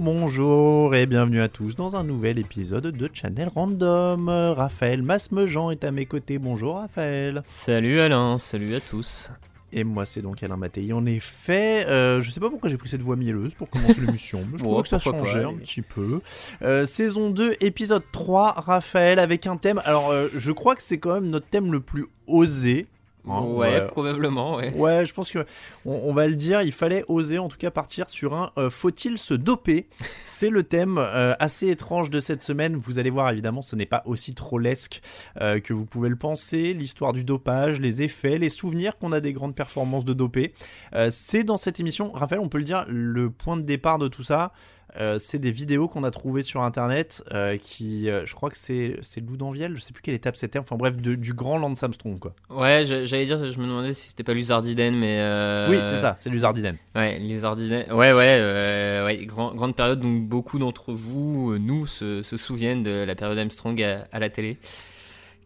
Bonjour, bonjour et bienvenue à tous dans un nouvel épisode de Channel Random. Raphaël Masmejean est à mes côtés. Bonjour Raphaël. Salut Alain, salut à tous. Et moi c'est donc Alain Mattei. En effet, euh, je sais pas pourquoi j'ai pris cette voix mielleuse pour commencer l'émission, mais je crois que ça pourquoi pas, changeait un petit peu. Euh, saison 2, épisode 3, Raphaël, avec un thème. Alors euh, je crois que c'est quand même notre thème le plus osé. Hein, ouais, ouais. probablement, ouais. Ouais, je pense que on, on va le dire, il fallait oser en tout cas partir sur un euh, faut-il se doper? C'est le thème euh, assez étrange de cette semaine. Vous allez voir évidemment, ce n'est pas aussi trollesque euh, que vous pouvez le penser. L'histoire du dopage, les effets, les souvenirs qu'on a des grandes performances de dopés. C'est dans cette émission, Raphaël, on peut le dire, le point de départ de tout ça. Euh, c'est des vidéos qu'on a trouvées sur internet euh, qui, euh, je crois que c'est c'est Lou d'Anviel, je sais plus quelle étape c'était, enfin bref, de- du grand Lance Armstrong quoi. Ouais, je- j'allais dire, je me demandais si c'était pas Luzardiden, mais. Oui, c'est ça, c'est Luzardinen. Ouais, Luzardiden. Ouais, ouais, ouais grand- grande période dont beaucoup d'entre vous, nous, se, se souviennent de la période Armstrong à, à la télé.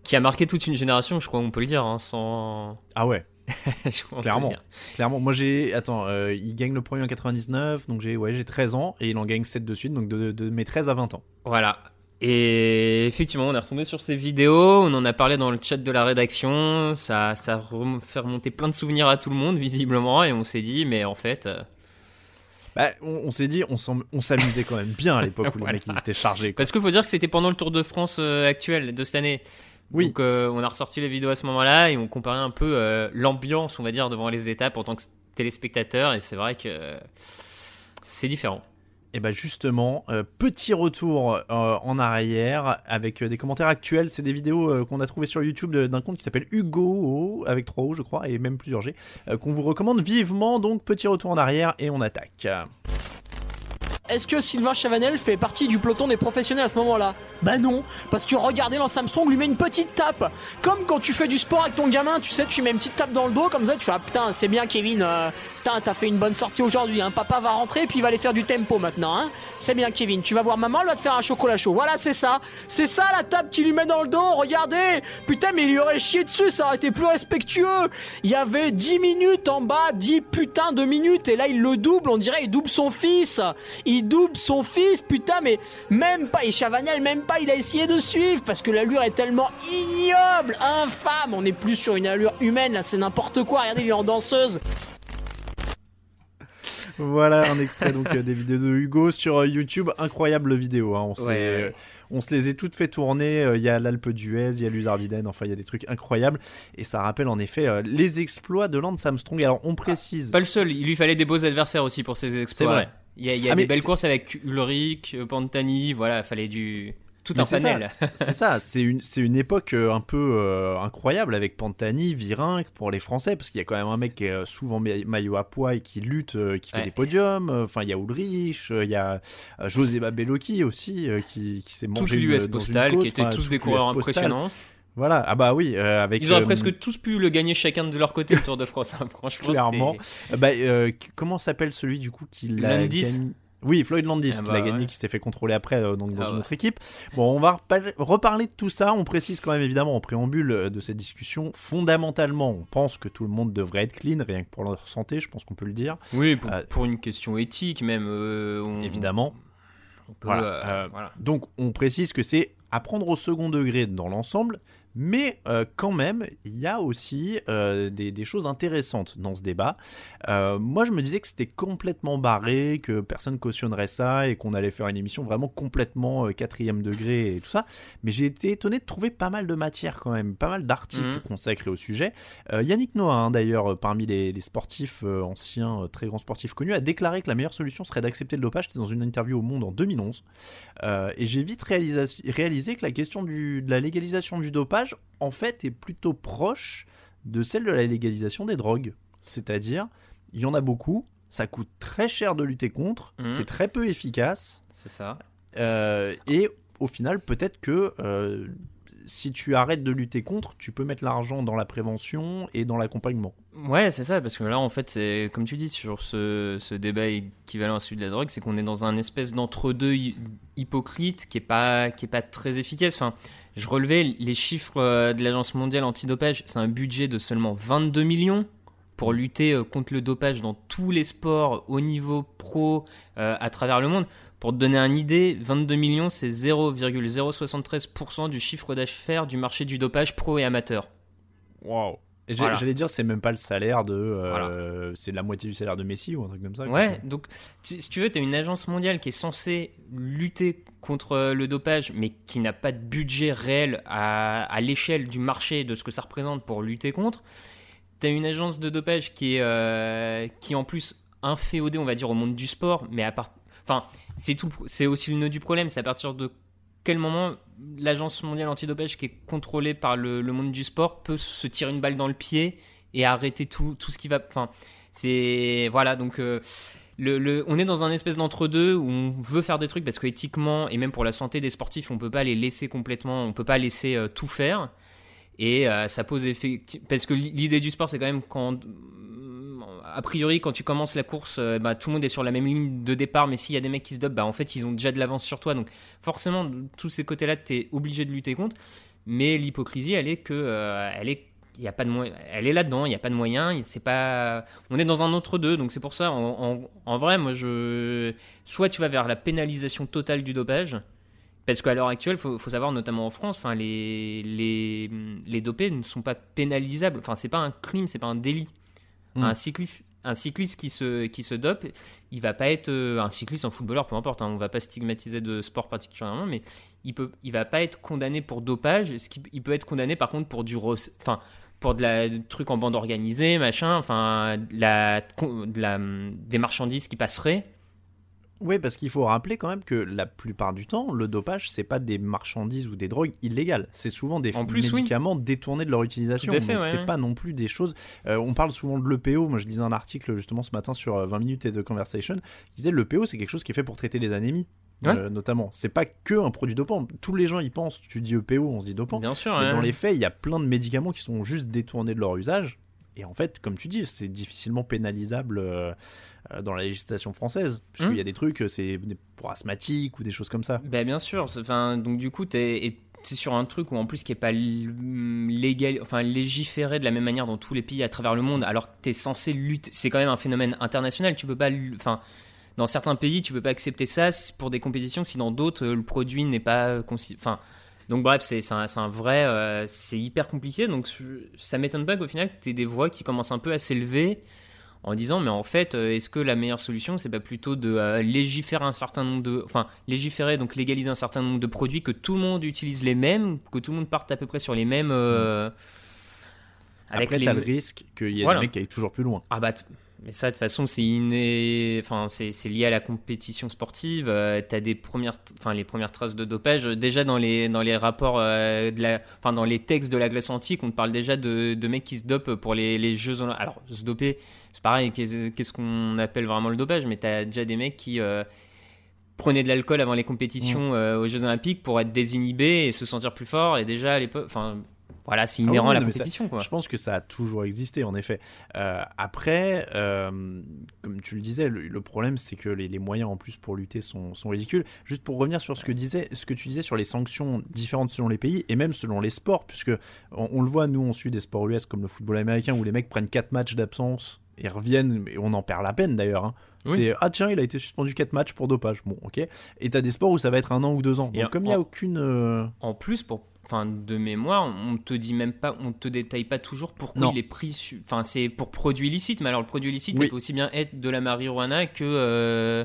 Qui a marqué toute une génération, je crois qu'on peut le dire, hein, sans. Ah ouais. Clairement. Clairement, moi j'ai. Attends, euh, il gagne le premier en 99, donc j'ai ouais, j'ai 13 ans, et il en gagne 7 de suite, donc de, de mes 13 à 20 ans. Voilà. Et effectivement, on est retombé sur ces vidéos, on en a parlé dans le chat de la rédaction, ça, ça fait remonter plein de souvenirs à tout le monde, visiblement, et on s'est dit, mais en fait, euh, Bah, on, on s'est dit, on s'amusait quand même bien à l'époque où les Voilà. mecs ils étaient chargés. quoi. Parce qu'il faut dire que c'était pendant le Tour de France euh, actuel de cette année. Oui. Donc euh, on a ressorti les vidéos à ce moment-là et on comparait un peu euh, l'ambiance, on va dire, devant les étapes en tant que téléspectateur. Et c'est vrai que euh, c'est différent. Et bah justement, euh, petit retour en arrière avec des commentaires actuels. C'est des vidéos qu'on a trouvées sur YouTube d'un compte qui s'appelle Hugo, avec 3 O je crois, et même plusieurs G, qu'on vous recommande vivement. Donc petit retour en arrière et on attaque. Est-ce que Sylvain Chavanel fait partie du peloton des professionnels à ce moment-là Bah non, parce que regardez, Lance Armstrong lui met une petite tape. Comme quand tu fais du sport avec ton gamin, tu sais, tu mets une petite tape dans le dos, comme ça tu fais ah, putain, c'est bien Kevin, euh, putain, t'as fait une bonne sortie aujourd'hui, hein. papa va rentrer puis il va aller faire du tempo maintenant, hein. C'est bien Kevin, tu vas voir maman, elle va te faire un chocolat chaud. Voilà, c'est ça, c'est ça la tape qu'il lui met dans le dos, regardez. Putain, mais il lui aurait chié dessus, ça aurait été plus respectueux. Il y avait 10 minutes en bas, 10 putains de minutes, et là il le double, on dirait il double son fils. Il double son fils, putain, mais même pas, et Chavanel, même pas, il a essayé de suivre, parce que l'allure est tellement ignoble, infâme, on est plus sur une allure humaine, là, c'est n'importe quoi, regardez, il est en danseuse. Voilà un extrait donc euh, des vidéos de Hugo sur euh, YouTube. Incroyable vidéo. hein. On, se Ouais, les, ouais. euh, on se les est toutes fait tourner. Il y a l'Alpe d'Huez, il y a l'Uzardiden. Enfin, il y a des trucs incroyables. Et ça rappelle en effet les exploits de Lance Armstrong. Alors, on précise. Pas le seul, il lui fallait des beaux adversaires aussi pour ses exploits. C'est vrai. Il y a, il y a Ah, des belles courses avec Ulrich, Pantani, voilà, fallait du. Tout Mais un panel. C'est ça, c'est une, une époque euh, un peu euh, incroyable avec Pantani, Virenque pour les Français, parce qu'il y a quand même un mec qui est euh, souvent ma- maillot à poids et qui lutte, qui fait Ouais. des podiums. Enfin, il y a Ulrich, il y a José Babelocchi aussi, qui, qui s'est mangé une- l'US Postal, côte, qui étaient enfin, tous des coureurs impressionnants. Voilà, ah bah oui, euh, avec. Ils auraient euh, presque tous pu le gagner chacun de leur côté le Tour de France, hein, franchement. Clairement. bah, euh, comment s'appelle celui du coup qui l'a gagné? Oui, Floyd Landis Ah qui bah l'a gagné, ouais. qui s'est fait contrôler après euh, donc dans Ah une ouais. autre équipe. Bon, on va repa- reparler de tout ça. On précise quand même évidemment en préambule euh, de cette discussion, fondamentalement, on pense que tout le monde devrait être clean, rien que pour leur santé, je pense qu'on peut le dire. Oui, pour, Euh, pour une question éthique même. euh, on- Évidemment. on peut, Voilà, voilà. Donc on précise que c'est à prendre au second degré dans l'ensemble, Mais euh, quand même, il y a aussi euh, des, des, choses intéressantes dans ce débat. Euh, moi, je me disais que c'était complètement barré, que personne cautionnerait ça et qu'on allait faire une émission vraiment complètement quatrième degré et tout ça. Mais j'ai été étonné de trouver pas mal de matière quand même, pas mal d'articles mmh. consacrés au sujet. Yannick Noah, hein, d'ailleurs, parmi les, les sportifs anciens, très grands sportifs connus, a déclaré que la meilleure solution serait d'accepter le dopage. C'était dans une interview au Monde en 2011. et j'ai vite réalisé, réalisé que la question du, de la légalisation du dopage en fait, est plutôt proche de celle de la légalisation des drogues. C'est-à-dire, il y en a beaucoup, ça coûte très cher de lutter contre, mmh. c'est très peu efficace. C'est ça. Euh, et au final, peut-être que euh, si tu arrêtes de lutter contre, tu peux mettre l'argent dans la prévention et dans l'accompagnement. Ouais, c'est ça, parce que là, en fait, c'est comme tu dis, sur ce, ce, débat équivalent à celui de la drogue, c'est qu'on est dans un espèce d'entre-deux hypocrite qui est pas, qui est pas très efficace. Enfin, je relevais les chiffres euh, de l'Agence mondiale antidopage, c'est un budget de seulement 22 millions pour lutter euh, contre le dopage dans tous les sports au niveau pro euh, à travers le monde. Pour te donner une idée, 22 millions, c'est 0,073% du chiffre d'affaires du marché du dopage pro et amateur. J'allais dire, c'est même pas le salaire de. Euh, c'est la moitié du salaire de Messi ou un truc comme ça. Ouais, donc si tu veux, tu as une agence mondiale qui est censée lutter contre le dopage, mais qui n'a pas de budget réel à, à l'échelle du marché de ce que ça représente pour lutter contre. Tu as une agence de dopage qui est, euh, qui en plus inféodée, on va dire, au monde du sport, mais à part. Enfin, c'est tout, c'est aussi le nœud du problème, c'est à partir de quel moment l'Agence mondiale antidopage, qui est contrôlée par le, monde du sport, peut se tirer une balle dans le pied et arrêter tout, tout ce qui va. Enfin, c'est. Voilà, donc. Euh, le, on est dans un espèce d'entre-deux où on veut faire des trucs parce qu'éthiquement et même pour la santé des sportifs, on peut pas les laisser complètement, on peut pas laisser euh, tout faire. Et euh, ça pose effectivement. Parce que l'idée du sport, c'est quand même quand a priori, quand tu commences la course, euh, bah, tout le monde est sur la même ligne de départ, mais s'il y a des mecs qui se dopent, bah, en fait, ils ont déjà de l'avance sur toi. Donc, forcément, tous ces côtés-là, tu es obligé de lutter contre. Mais l'hypocrisie, elle est que. Euh, est a pas de elle est là-dedans, il n'y a pas de moyens, c'est pas on est dans un autre deux donc c'est pour ça en, vrai moi je soit tu vas vers la pénalisation totale du dopage parce qu'à l'heure actuelle, faut, faut, savoir, notamment en France, enfin, les, les, les dopés ne sont pas pénalisables. Enfin, c'est pas un crime, c'est pas un délit. Hmm. Un cycliste, un cycliste qui se, qui se dope, il va pas être euh, un cycliste, un footballeur, peu importe, hein, on va pas stigmatiser de sport particulièrement, mais il peut, il va pas être condamné pour dopage. Ce qui, il peut être condamné par contre pour du, enfin, pour de la truc en bande organisée, machin, enfin, la, de la, des marchandises qui passeraient. Oui, parce qu'il faut rappeler quand même que la plupart du temps, le dopage, c'est pas des marchandises ou des drogues illégales. C'est souvent des médicaments détournés de leur utilisation. Donc c'est pas non plus des choses. Euh, on parle souvent de l'EPO. Moi, je lisais un article justement ce matin sur 20 euh, minutes et de conversation. qui disait l'EPO, c'est quelque chose qui est fait pour traiter les anémies. Euh, notamment. C'est pas que un produit dopant. Tous les gens y pensent. Tu dis EPO, on se dit dopant. Bien sûr. Mais dans les faits, il y a plein de médicaments qui sont juste détournés de leur usage. Et en fait, comme tu dis, c'est difficilement pénalisable. Euh, dans la législation française, puisqu'il y a hmm. des trucs, euh, c'est pour asthmatiques ou des choses comme ça. Ben, bien sûr, enfin, donc du coup, es c'est sur un truc où en plus qui est pas légal, enfin légiféré de la même manière dans tous les pays à travers le monde, alors que tu es censé lutter. C'est quand même un phénomène international. Tu peux pas, enfin, dans certains pays, tu peux pas accepter ça pour des compétitions si dans d'autres le produit n'est pas, enfin. Donc bref, c'est un, un, vrai, euh, c'est hyper compliqué. Donc ça m'étonne pas qu'au final, tu aies des voix qui commencent un peu à s'élever en disant mais en fait euh, est-ce que la meilleure solution c'est pas plutôt de euh, légiférer un certain nombre de enfin légiférer donc légaliser un certain nombre de produits que tout le monde utilise les mêmes que tout le monde parte à peu près sur les mêmes euh, avec Après, t'as le risque qu'il y ait des mecs qui aillent toujours plus loin ah bah mais ça, de toute façon, c'est inné... enfin, c'est lié à la compétition sportive. Euh, tu as des premières, enfin, les premières traces de dopage. Déjà, dans les, dans les rapports, euh, de la... enfin, dans les textes de la glace antique, on te parle déjà de, de mecs qui se dopent pour les, les Jeux Alors, se doper, c'est pareil, qu'est-ce qu'on appelle vraiment le dopage? Mais tu as déjà des mecs qui euh, prenaient de l'alcool avant les compétitions mmh. aux Jeux Olympiques pour être désinhibés et se sentir plus fort. Et déjà, à l'époque, enfin, voilà, c'est inhérent ah à la compétition. quoi. Je pense que ça a toujours existé, en effet. Euh, après, euh, comme tu le disais, le, problème, c'est que les, moyens en plus pour lutter sont, sont, ridicules. Juste pour revenir sur ce que, disait, ce que tu disais sur les sanctions différentes selon les pays et même selon les sports, puisque on, le voit, nous, on suit des sports US comme le football américain où les mecs prennent 4 matchs d'absence et reviennent, et on en perd la peine d'ailleurs. Hein. C'est ah tiens, il a été suspendu 4 matchs pour dopage. Bon, ok. Et t'as des sports où ça va être un an ou deux ans. Donc, comme il n'y a aucune. Euh, en plus, pour enfin de mémoire, on te dit même pas, on te détaille pas toujours pourquoi il est pris. Enfin, c'est pour produit illicite, mais alors le produit illicite, ça peut aussi bien être de la marijuana que euh,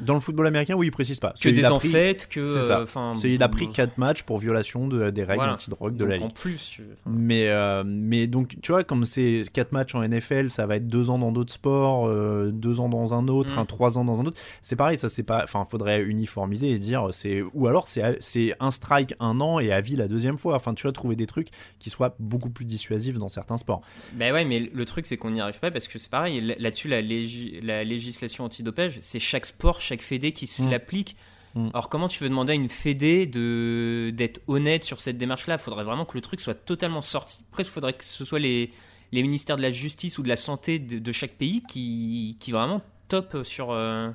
dans le football américain, oui, il précise pas. Que des enfêtes, que. C'est ça. Il a pris 4 matchs pour violation de, des règles anti-drogue de la Ligue. En plus. mais, euh, mais donc, tu vois, comme c'est 4 matchs en NFL, ça va être 2 ans dans d'autres sports, 2 euh, ans dans un autre, 3 mm. ans dans un autre. C'est pareil, ça, c'est pas. Enfin, faudrait uniformiser et dire. c'est Ou alors, c'est un strike un an et à vie la deuxième fois. Enfin, tu vas trouver des trucs qui soient beaucoup plus dissuasifs dans certains sports. Ben ouais, mais le truc, c'est qu'on n'y arrive pas parce que c'est pareil. Là-dessus, la, la législation anti-dopage, c'est chaque sport, chaque fédé qui se mm. l'applique. Mm. Alors comment tu veux demander à une fédé de d'être honnête sur cette démarche-là? Il faudrait vraiment que le truc soit totalement sorti. Presque, il faudrait que ce soit les, les ministères de la justice ou de la santé de, chaque pays qui, qui vraiment top sur... Euh,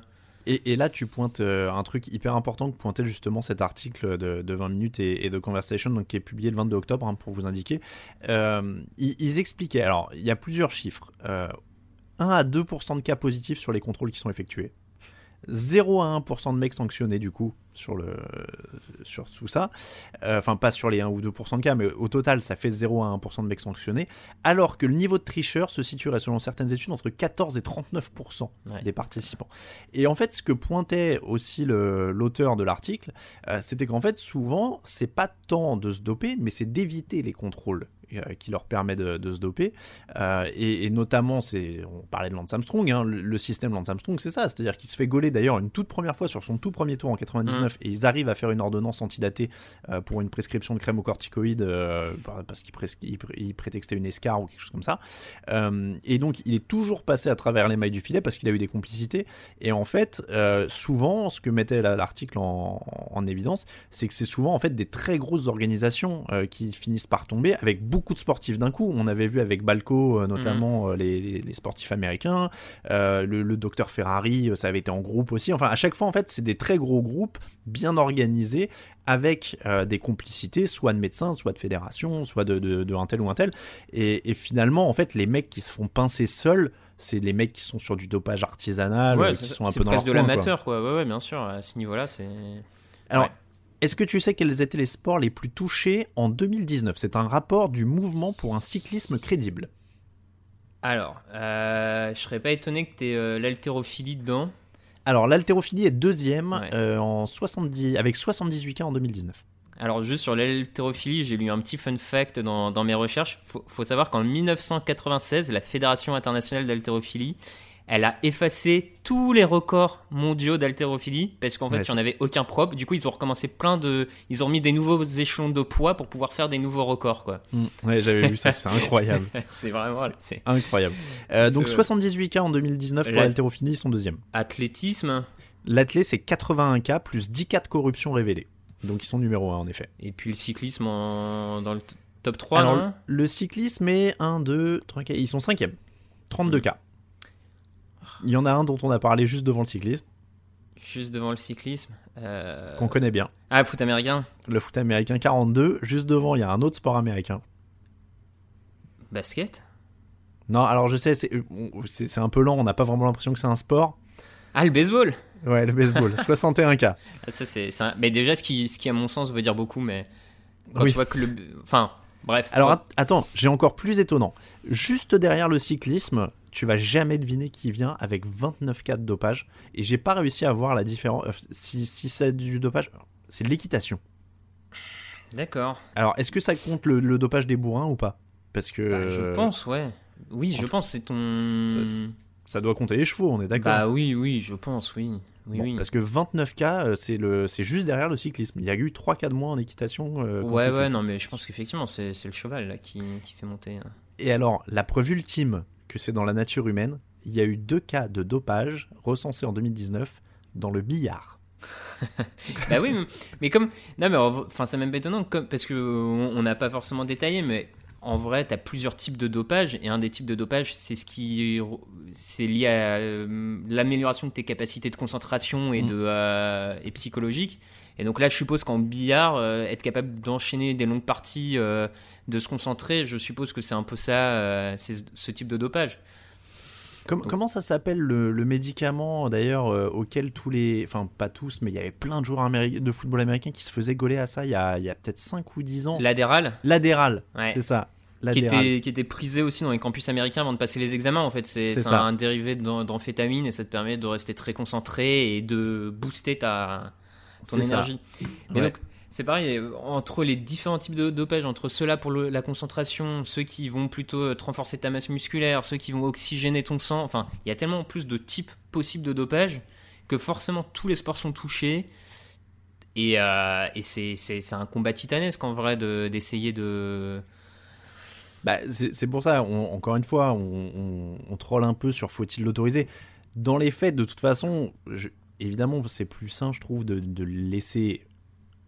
et, là, tu pointes euh, un truc hyper important que pointait justement cet article de, 20 minutes et, de Conversation, donc, qui est publié le 22 octobre, hein, pour vous indiquer. Euh, ils, expliquaient, alors il y a plusieurs chiffres. 1 à 2% de cas positifs sur les contrôles qui sont effectués. 0 à 1% de mecs sanctionnés du coup sur, le, sur tout ça. Euh, enfin, pas sur les 1 ou 2% de cas, mais au total, ça fait 0 à 1% de mecs sanctionnés. Alors que le niveau de tricheur se situerait, selon certaines études, entre 14 et 39% des participants. Et en fait, ce que pointait aussi l'auteur de l'article, euh, c'était qu'en fait, souvent, c'est pas tant de se doper, mais c'est d'éviter les contrôles qui leur permet de, se doper. Euh, et, notamment, c'est, on parlait de Lance Armstrong, hein, le, système Lance Armstrong, c'est ça, c'est-à-dire qu'il se fait gauler d'ailleurs une toute première fois sur son tout premier tour en 99 mm. et ils arrivent à faire une ordonnance antidatée euh, pour une prescription de crème aux corticoïdes parce qu'il prétextait une escar ou quelque chose comme ça. et donc, il est toujours passé à travers les mailles du filet parce qu'il a eu des complicités. Et en fait, souvent, ce que mettait l'article en, en, évidence, c'est que c'est souvent en fait des très grosses organisations qui finissent par tomber avec beaucoup beaucoup de sportifs d'un coup. On avait vu avec Balco, euh, notamment mhm. euh, les, sportifs américains, euh, le, docteur Ferrari, ça avait été en groupe aussi. Enfin, à chaque fois, en fait, c'est des très gros groupes bien organisés avec des complicités, soit de médecins, soit de fédérations, soit de, un tel ou un tel. Et, finalement, en fait, les mecs qui se font pincer seuls, c'est les mecs qui sont sur du dopage artisanal, qui sont un peu dans leur de l'amateur, quoi. Ouais, ouais, bien sûr. À ce niveau-là, c'est. Alors, est-ce que tu sais quels étaient les sports les plus touchés en 2019 C'est un rapport du mouvement pour un cyclisme crédible. Alors, euh, je serais pas étonné que tu aies euh, l'haltérophilie dedans. Alors, l'haltérophilie est deuxième euh, en 70, avec 78 cas en 2019. Alors, juste sur l'haltérophilie, j'ai lu un petit fun fact dans, dans mes recherches. Il faut, faut, savoir qu'en 1996, la Fédération internationale d'haltérophilie elle a effacé tous les records mondiaux d'haltérophilie parce qu'en fait, il n'y en avait aucun propre. Du coup, ils ont recommencé plein de. Ils ont mis des nouveaux échelons de poids pour pouvoir faire des nouveaux records. Quoi. Mm. Ouais, j'avais vu ça, c'est incroyable. c'est vraiment. C'est incroyable. Euh, donc, 78 cas en 2019 pour l'haltérophilie, ils sont deuxième. Athlétisme L'athlé, c'est 81 cas plus 10 cas de corruption révélés. Donc, ils sont numéro 1 en effet. Et puis le cyclisme dans le top 3 Alors, le cyclisme est 1, 2, 3 cas. Ils sont 5 32 cas. Il y en a un dont on a parlé juste devant le cyclisme. Juste devant le cyclisme. Euh, Qu'on connaît bien. Ah, foot américain. Le foot américain 42. Juste devant, il y a un autre sport américain. Basket? Non, alors je sais, c'est un peu lent, on n'a pas vraiment l'impression que c'est un sport. Ah, le baseball? Ouais, le baseball, 61 cas. Ah, ça, c'est, Mais déjà, ce qui, ce qui, à mon sens, veut dire beaucoup, mais quand tu vois que le. Enfin, bref. Alors, attends, j'ai encore plus étonnant. Juste derrière le cyclisme, tu vas jamais deviner qui vient avec 29 cas de dopage. Et j'ai pas réussi à voir la différence. Euh, si, si c'est du dopage, c'est l'équitation. D'accord. Alors, est-ce que ça compte le, dopage des bourrins ou pas? Parce que. Bah, je pense, ouais. Oui, je pense, c'est ton. Ça, doit compter les chevaux, on est d'accord Bah oui, oui, je pense, oui. Oui, oui. Parce que 29 cas, euh, c'est le, c'est juste derrière le cyclisme. Il y a eu 3 cas de moins en équitation. Euh, ouais, ouais, non, mais je pense qu'effectivement, c'est, le cheval là, qui, qui fait monter. Hein. Et alors, la preuve ultime que c'est dans la nature humaine. Il y a eu deux cas de dopage recensés en 2019 dans le billard. bah oui, mais comme. Non, mais enfin, c'est même étonnant, comme, parce qu'on n'a pas forcément détaillé, mais en vrai, tu as plusieurs types de dopage, et un des types de dopage, c'est ce qui c'est lié à euh, l'amélioration de tes capacités de concentration et, mmh. de, euh, et psychologique. Et donc là, je suppose qu'en billard, euh, être capable d'enchaîner des longues parties, de se concentrer, je suppose que c'est un peu ça, c'est ce type de dopage. comment ça s'appelle le, médicament d'ailleurs auquel tous les. Enfin, pas tous, mais il y avait plein de joueurs de football américain qui se faisaient gauler à ça il y a, a peut-être 5 ou 10 ans. L'adéral L'adéral, c'est ça. Qui était, qui était, prisé aussi dans les campus américains avant de passer les examens. En fait, c'est un dérivé d'amphétamine et ça te permet de rester très concentré et de booster ta, ton énergie. Mais donc, c'est pareil, entre les différents types de dopage, entre ceux-là pour la concentration, ceux qui vont plutôt euh, te renforcer ta masse musculaire, ceux qui vont oxygéner ton sang, enfin, il y a tellement plus de types possibles de dopage que forcément tous les sports sont touchés. Et, euh, et c'est un combat titanesque en vrai d'essayer de, bah, c'est pour ça, encore une fois, on, on, troll un peu sur faut-il l'autoriser. Dans les faits, de toute façon, évidemment, c'est plus sain, je trouve, de, de laisser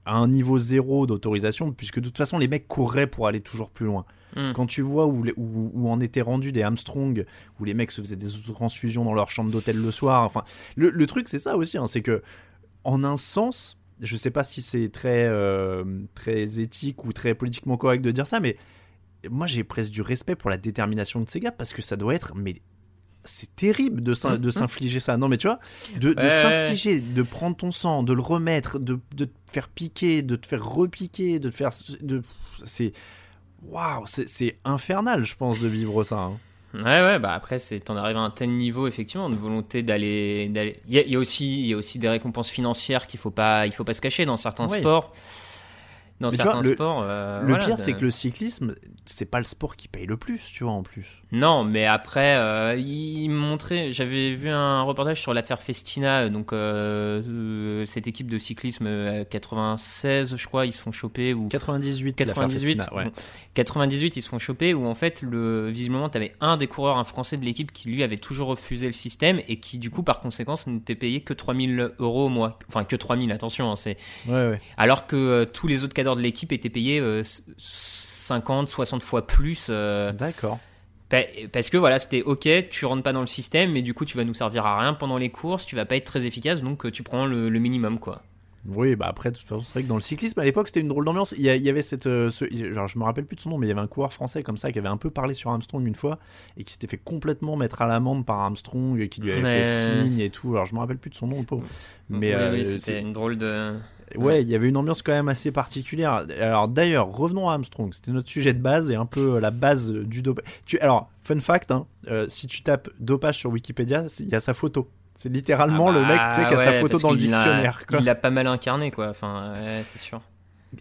à un niveau zéro d'autorisation, puisque de toute façon, les mecs courraient pour aller toujours plus loin. Hmm. Quand tu vois où, où, où, en étaient rendus des Armstrong, où les mecs se faisaient des transfusions dans leur chambre d'hôtel le soir, enfin, le, le truc, c'est ça aussi, hein, c'est que, en un sens, je sais pas si c'est très, euh, très éthique ou très politiquement correct de dire ça, mais moi j'ai presque du respect pour la détermination de ces gars parce que ça doit être mais c'est terrible de mmh. s'infliger ça. Non, mais tu vois, de, s'infliger, de prendre ton sang, de le remettre, de, de, te faire piquer, de te faire repiquer, de te faire. De, c'est. Waouh, c'est infernal, je pense, de vivre ça. Hein. Ouais, ouais, bah après, t'en arrives à un tel niveau, effectivement, de volonté d'aller. Il y, a, aussi, y a aussi des récompenses financières qu'il faut pas, il faut pas se cacher dans certains sports dans certains sports. Euh, le pire, c'est que le cyclisme, c'est pas le sport qui paye le plus, tu vois, en plus. Non, mais après, euh, il montrait. J'avais vu un reportage sur l'affaire Festina, donc euh, cette équipe de cyclisme 96, je crois, ils se font choper. Ou 98, 98, ouais. 98, ils se font choper, où en fait, le, visiblement, tu avais un des coureurs, un français de l'équipe, qui lui avait toujours refusé le système et qui, du coup, par conséquence, n'était payé que 3000 euros au mois. Enfin, que 3000, attention, hein, c'est. Ouais, ouais. Alors que tous les autres cadres de l'équipe était payé 50, euh, 60 fois plus. Euh, D'accord. Parce que voilà, c'était ok, tu rentres pas dans le système, mais du coup tu vas nous servir à rien pendant les courses, tu vas pas être très efficace, donc euh, tu prends le, minimum quoi. Oui, bah après, de toute façon, c'est vrai que dans le cyclisme, à l'époque, c'était une drôle d'ambiance. Il, y avait cette. genre, je me rappelle plus de son nom, mais il y avait un coureur français comme ça qui avait un peu parlé sur Armstrong une fois et qui s'était fait complètement mettre à l'amende par Armstrong, qui lui avait fait signe et tout. Alors, je me rappelle plus de son nom, le pauvre. Mais c'était une drôle de. Ouais, il y avait une ambiance quand même assez particulière. Alors d'ailleurs, revenons à Armstrong. C'était notre sujet de base et un peu la base du dopage. Alors, fun fact, hein, euh, si tu tapes dopage sur Wikipédia, il y a sa photo. C'est littéralement ah le mec tu sais, qui a sa bah photo dans le dictionnaire. Il l'a pas mal incarné, quoi. Enfin, c'est sûr.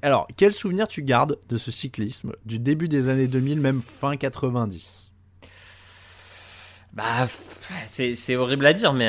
Alors, quel souvenir tu gardes de ce cyclisme du début des années 2000, même fin 90 bah, c'est horrible à dire, mais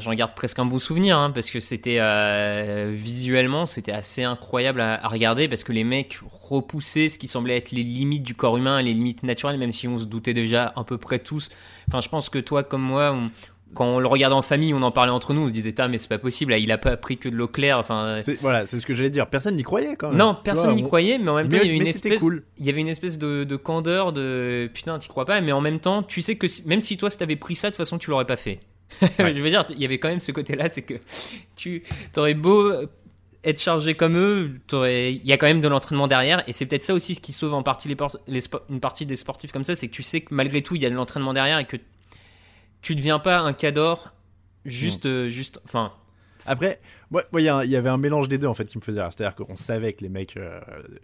j'en garde presque un beau souvenir, hein, parce que c'était euh, visuellement, c'était assez incroyable à, regarder, parce que les mecs repoussaient ce qui semblait être les limites du corps humain, les limites naturelles, même si on se doutait déjà à peu près tous. Enfin, je pense que toi, comme moi, on, quand on le regardait en famille, on en parlait entre nous, on se disait, ah, mais c'est pas possible, il a pas pris que de l'eau claire. Enfin, voilà, c'est ce que j'allais dire. Personne n'y croyait quand même. Non, personne n'y croyait, mais en même temps, il y avait une espèce, il y avait une espèce de, candeur, de putain, t'y crois pas, mais en même temps, tu sais que même si toi, si t'avais pris ça, de toute façon, tu l'aurais pas fait. Je veux dire, il y avait quand même ce côté-là, c'est que tu t'aurais beau être chargé comme eux, il y a quand même de l'entraînement derrière, et c'est peut-être ça aussi ce qui sauve en partie les, une partie des sportifs comme ça, c'est que tu sais que malgré tout, il y a de l'entraînement derrière et que tu deviens pas un cador juste, euh, juste, enfin. Après, moi, il y, avait un mélange des deux en fait qui me faisait rire. C'est-à-dire qu'on savait que les mecs, euh,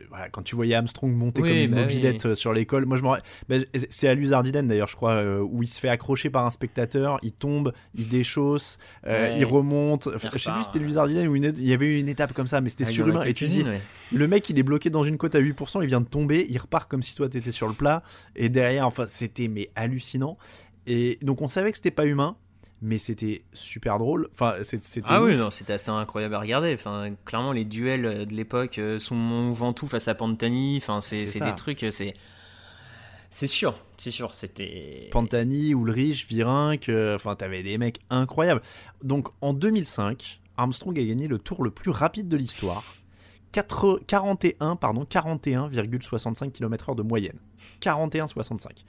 voilà, quand tu voyais Armstrong monter comme une bah mobilette euh, sur l'école, moi je bah, c'est à l'Uzardiden d'ailleurs, je crois, où il se fait accrocher par un spectateur, il tombe, il déchausse, il remonte. je sais plus si c'était l'Uzardiden ou il y avait eu une étape comme ça, mais c'était surhumain. Et tu dis, le mec il est bloqué dans une côte à 8%, il vient de tomber, il repart comme si toi t'étais sur le plat, et derrière, enfin, c'était mais hallucinant. Et donc on savait que c'était pas humain, mais c'était super drôle. Enfin, c'était ah oui, non, c'était assez incroyable à regarder. Enfin, clairement, les duels de l'époque, euh, son Ventoux face à Pantani, enfin, c'est des trucs, c'est. C'est sûr, c'est sûr, c'était. Pantani, Ulrich, Virenque, euh, enfin, t'avais des mecs incroyables. Donc, en 2005, Armstrong a gagné le tour le plus rapide de l'histoire. 41, pardon, 41,65 km/h de moyenne. 41,65.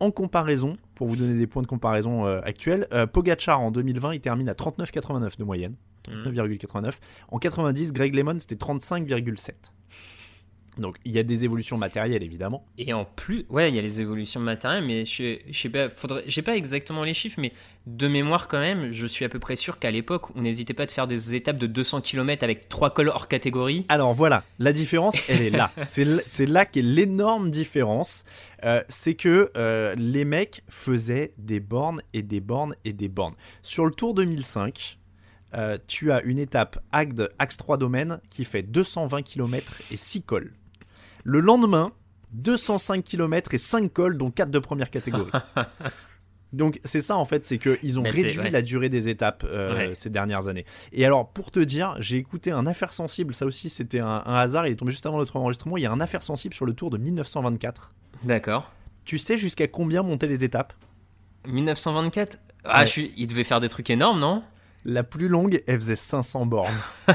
En comparaison, pour vous donner des points de comparaison euh, actuels, euh, Pogachar en 2020, il termine à 39,89 de moyenne. 39,89. En 90, Greg Lemon, c'était 35,7. Donc il y a des évolutions matérielles évidemment. Et en plus, ouais, il y a les évolutions matérielles, mais je, je sais pas, faudrait, j'ai pas exactement les chiffres, mais de mémoire quand même, je suis à peu près sûr qu'à l'époque, on n'hésitait pas de faire des étapes de 200 km avec trois cols hors catégorie. Alors voilà, la différence, elle est là. C'est là qu'est l'énorme différence. Euh, c'est que euh, les mecs faisaient des bornes et des bornes et des bornes. Sur le Tour 2005, euh, tu as une étape Agde Axe 3 Domaine qui fait 220 km et 6 cols. Le lendemain, 205 km et 5 cols, dont 4 de première catégorie. Donc c'est ça en fait, c'est qu'ils ont Mais réduit ouais. la durée des étapes euh, Ouais. ces dernières années. Et alors pour te dire, j'ai écouté un affaire sensible, ça aussi c'était un, un hasard, il est tombé juste avant notre enregistrement, il y a un affaire sensible sur le tour de 1924. D'accord. Tu sais jusqu'à combien montaient les étapes? 1924 Ah, Ouais. je suis... il devait faire des trucs énormes, non? La plus longue, elle faisait 500 bornes.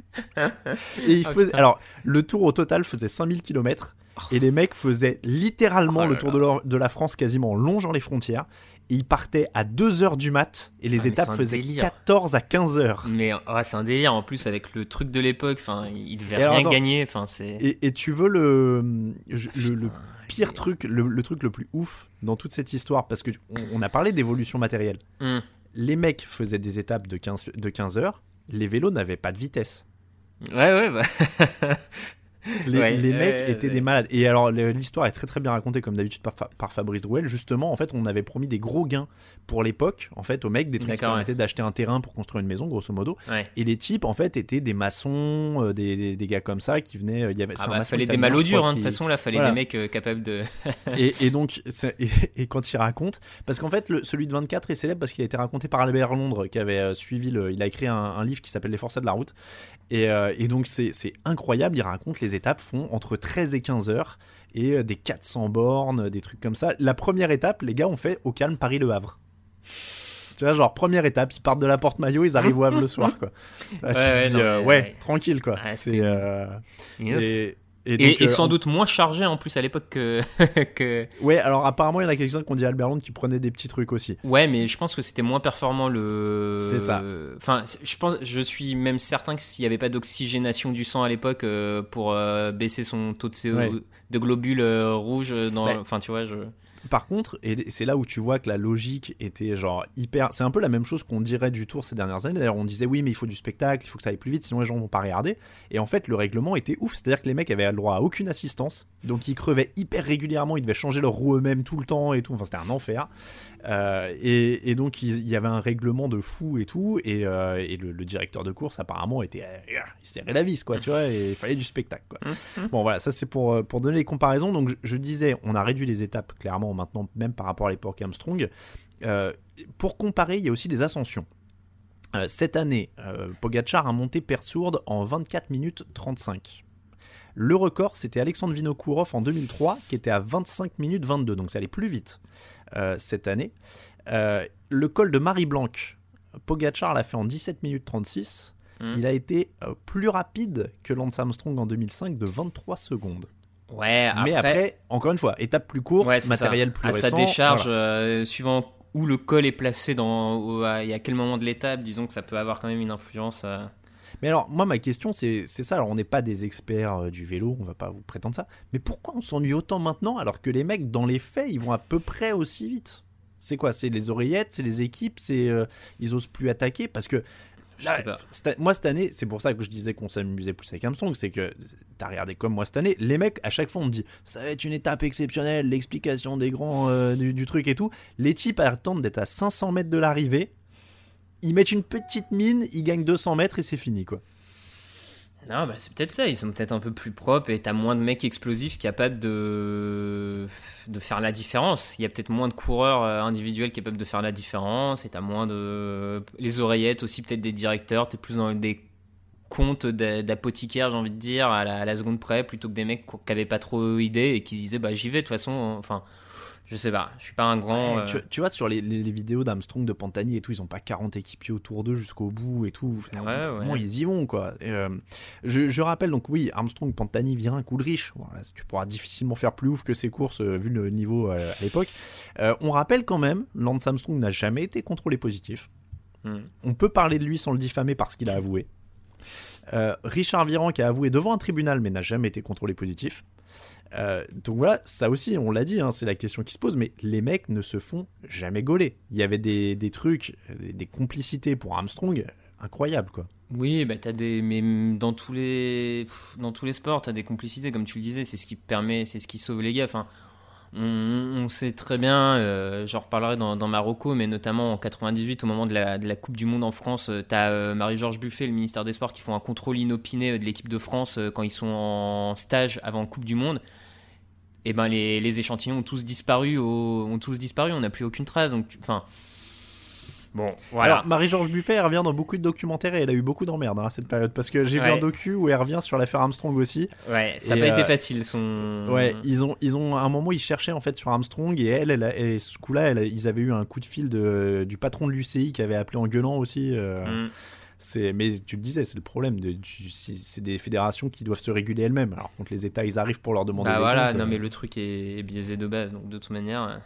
et il Ah, faisait, alors le tour au total faisait 5000 km et les mecs faisaient littéralement Oh le tour de, la France quasiment en longeant les frontières. Et ils partaient à 2h du mat et les Ah, étapes faisaient délire. 14 à 15 heures. Mais ouais, c'est un délire en plus avec le truc de l'époque. Enfin, il devait Et rien alors, gagner. Enfin. Et, et tu veux le, je- le, le Putain, pire truc, le, le truc le plus ouf dans toute cette histoire, parce que on, on a parlé d'évolution matérielle. Hmm. Les mecs faisaient des étapes de 15, de 15 heures, les vélos n'avaient pas de vitesse. Ouais, ouais, bah. Les, Ouais, les mecs étaient des malades. Et alors, l'histoire est très très bien racontée, comme d'habitude, par, Fa- par Fabrice Drouel. Justement, en fait, on avait promis des gros gains pour l'époque, en fait, aux mecs, des trucs qui permettaient d'acheter un terrain pour construire une maison, grosso modo. Et les types, en fait, étaient des maçons, euh, des, des, des gars comme ça qui venaient. euh, Il y avait, Ah bah, fallait des crois, hein, de toute façon, là, fallait Voilà. des mecs euh, capables de. et, et donc, et, et quand il raconte, parce qu'en fait, le- celui de 24 est célèbre parce qu'il a été raconté par Albert Londres, qui avait suivi le. Il a écrit un, un livre qui s'appelle Les Forçats de la route. Et, euh, et donc, c'est incroyable. Il raconte les étapes font entre 13 et 15 heures et euh, des 400 bornes, des trucs comme ça. La première étape, les gars ont fait au calme Paris-Le Havre. Tu vois, genre, première étape, ils partent de la porte maillot, ils arrivent au Havre le soir, quoi. Là, tu Ouais, te ouais, dis, non, euh, ouais, ouais. tranquille, quoi. C'est. euh, et, et Et, donc, et euh, sans doute moins chargé en plus à l'époque que, que. Ouais, alors apparemment, il y en a quelques-uns qui ont dit Albert Londres qui prenaient des petits trucs aussi. Ouais, mais je pense que c'était moins performant le. C'est ça. Enfin, je pense, je suis même certain que s'il n'y avait pas d'oxygénation du sang à l'époque euh, pour euh, baisser son taux de CO, Ouais. de globules rouges dans. Ouais. Enfin, tu vois, je. Par contre, et c'est là où tu vois que la logique était genre hyper. C'est un peu la même chose qu'on dirait du tour ces dernières années. D'ailleurs, on disait oui, mais il faut du spectacle, il faut que ça aille plus vite, sinon les gens vont pas regarder. Et en fait, le règlement était ouf. C'est-à-dire que les mecs avaient le droit à aucune assistance. Donc ils crevaient hyper régulièrement, ils devaient changer leur roue eux-mêmes tout le temps et tout. Enfin, c'était un enfer. Euh, et, et donc il y avait un règlement de fou et tout. Et, euh, et le, le directeur de course, apparemment, était. euh, il serrait la vis, quoi, tu vois, et il fallait du spectacle, quoi. Bon voilà, ça c'est pour, pour donner les comparaisons. Donc je, je disais, on a réduit les étapes clairement maintenant, même par rapport à l'époque Armstrong. Pour comparer, il y a aussi des ascensions. Cette année, Pogachar a monté Persourde en 24 minutes 35. Le record, c'était Alexandre Vinokourov en 2003, qui était à 25 minutes 22, donc ça allait plus vite euh, cette année. Euh, le col de Marie-Blanc, Pogachar l'a fait en 17 minutes 36. Hmm. Il a été euh, plus rapide que Lance Armstrong en 2005 de 23 secondes. Ouais, après. Mais après, encore une fois, étape plus courte, ouais, matériel ça. plus à récent. sa décharge, voilà. suivant où le col est placé dans, à, et à quel moment de l'étape, disons que ça peut avoir quand même une influence. Mais alors, moi, ma question, c'est ça. Alors, on n'est pas des experts euh, du vélo, on va pas vous prétendre ça. Mais pourquoi on s'ennuie autant maintenant alors que les mecs, dans les faits, ils vont à peu près aussi vite? C'est quoi? C'est les oreillettes, c'est les équipes, c'est euh, ils osent plus attaquer? Parce que Là, moi cette année, c'est pour ça que je disais qu'on s'amusait plus avec Armstrong, c'est que t'as regardé comme moi cette année, les mecs à chaque fois on me dit ça va être une étape exceptionnelle, l'explication des grands euh, du, du truc et tout. Les types attendent d'être à 500 mètres de l'arrivée, ils mettent une petite mine, ils gagnent 200 mètres et c'est fini quoi. Non, bah, c'est peut-être ça. Ils sont peut-être un peu plus propres et t'as moins de mecs explosifs capables de, de faire la différence. Il y a peut-être moins de coureurs euh, individuels capables de faire la différence et t'as moins de. Les oreillettes aussi, peut-être des directeurs. T'es plus dans des comptes d'a- d'apothicaires, j'ai envie de dire, à la, seconde près, plutôt que des mecs qui avaient pas trop idée et qui se disaient bah j'y vais de toute façon. Enfin, je sais pas. Je suis pas un grand. Ouais, euh, tu, tu vois, sur les, les- les vidéos d'Armstrong, de Pantani et tout, ils ont pas 40 équipiers autour d'eux jusqu'au bout et tout. Ouais, ouais. ils y vont, quoi. Et, euh, je, je rappelle, donc oui, Armstrong, Pantani, Virin, Coulrich. Voilà, tu pourras difficilement faire plus ouf que ces courses, euh, vu le niveau euh, à l'époque. On rappelle quand même, Lance Armstrong n'a jamais été contrôlé positif. hmm. On peut parler de lui sans le diffamer parce qu'il a avoué. Richard Viran qui a avoué devant un tribunal mais n'a jamais été contrôlé positif. Euh, donc voilà, ça aussi, on l'a dit, hein, c'est la question qui se pose, mais les mecs ne se font jamais gauler. Il y avait des, des trucs, des, complicités pour Armstrong incroyables, quoi. Oui, bah des, mais dans tous les, dans tous les sports, t'as des complicités, comme tu le disais, c'est ce qui permet, c'est ce qui sauve les gars. Enfin, on, sait très bien, euh, j'en reparlerai dans, dans Marocco, mais notamment en 98, au moment de la, de la Coupe du Monde en France, euh, t'as euh, Marie-Georges Buffet, le ministère des Sports, qui font un contrôle inopiné de l'équipe de France quand ils sont en stage avant Coupe du Monde. Et ben les, les échantillons ont tous disparu, au- ont tous disparu, on n'a plus aucune trace. Donc, enfin, bon, voilà. Alors, Marie-Georges Buffet, elle revient dans beaucoup de documentaires et elle a eu beaucoup d'emmerdes hein, à cette période. Parce que j'ai vu un docu où elle revient sur l'affaire Armstrong aussi. ouais, ça n'a pas été euh, facile. Son... Ouais, ils ont, ils ont, à un moment, ils cherchaient en fait sur Armstrong et elle, elle et ce coup-là, ils avaient eu un coup de fil de, du patron de l'UCI qui avait appelé en gueulant aussi. euh, Mm. C'est, mais tu le disais, c'est le problème. De, c'est des fédérations qui doivent se réguler elles-mêmes. Alors contre les États, ils arrivent pour leur demander. Bah des voilà, comptes, non euh. mais le truc est, est biaisé de base, donc de toute manière.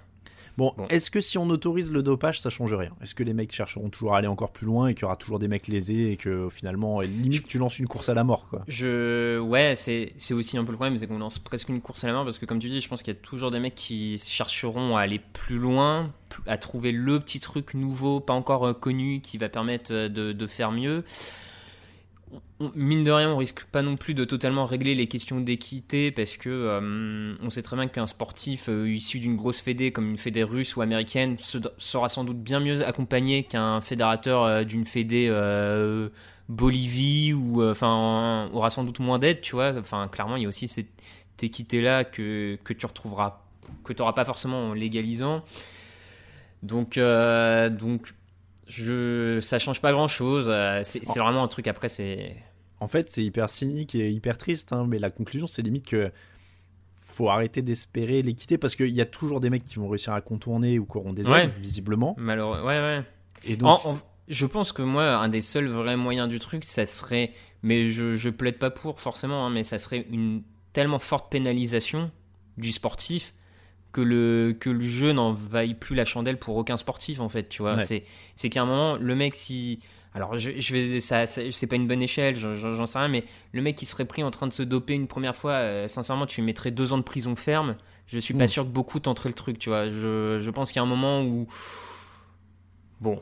Bon, Bon. est-ce que si on autorise le dopage, ça change rien? Est-ce que les mecs chercheront toujours à aller encore plus loin et qu'il y aura toujours des mecs lésés et que finalement, limite, tu lances une course à la mort, quoi? Je, ouais, c'est aussi un peu le problème, c'est qu'on lance presque une course à la mort parce que comme tu dis, je pense qu'il y a toujours des mecs qui chercheront à aller plus loin, à trouver le petit truc nouveau, pas encore euh, connu, qui va permettre euh, de, de faire mieux. Mine de rien, on risque pas non plus de totalement régler les questions d'équité parce que euh, on sait très bien qu'un sportif euh, issu d'une grosse fédé comme une fédé russe ou américaine se- sera sans doute bien mieux accompagné qu'un fédérateur euh, d'une fédé Bolivie ou aura sans doute moins d'aide, tu vois. Enfin, clairement, il y a aussi cette équité là que, tu retrouveras que tu n'auras pas forcément en légalisant. Donc donc je ça change pas grand chose. C'est c'est vraiment un truc après c'est En fait, c'est hyper cynique et hyper triste, hein, mais la conclusion, c'est limite que faut arrêter d'espérer l'équité parce qu'il y a toujours des mecs qui vont réussir à contourner ou qui auront des aides, Ouais. visiblement. malheureux. Ouais ouais. Et donc, En- en- je pense que moi, un des seuls vrais moyens du truc, ça serait, mais je, je plaide pas pour forcément, hein, mais ça serait une tellement forte pénalisation du sportif que le, que le jeu n'en vaille plus la chandelle pour aucun sportif en fait, tu vois. Ouais. C'est, c'est qu'à un moment, le mec, si. Alors, je, je vais, ça, ça- c'est pas une bonne échelle, j'en, sais rien, mais le mec qui serait pris en train de se doper une première fois, euh, sincèrement, tu lui mettrais deux ans de prison ferme. Je suis pas Mm. sûr que beaucoup tenteraient le truc, tu vois. Je, je pense qu'il y a un moment où. Bon,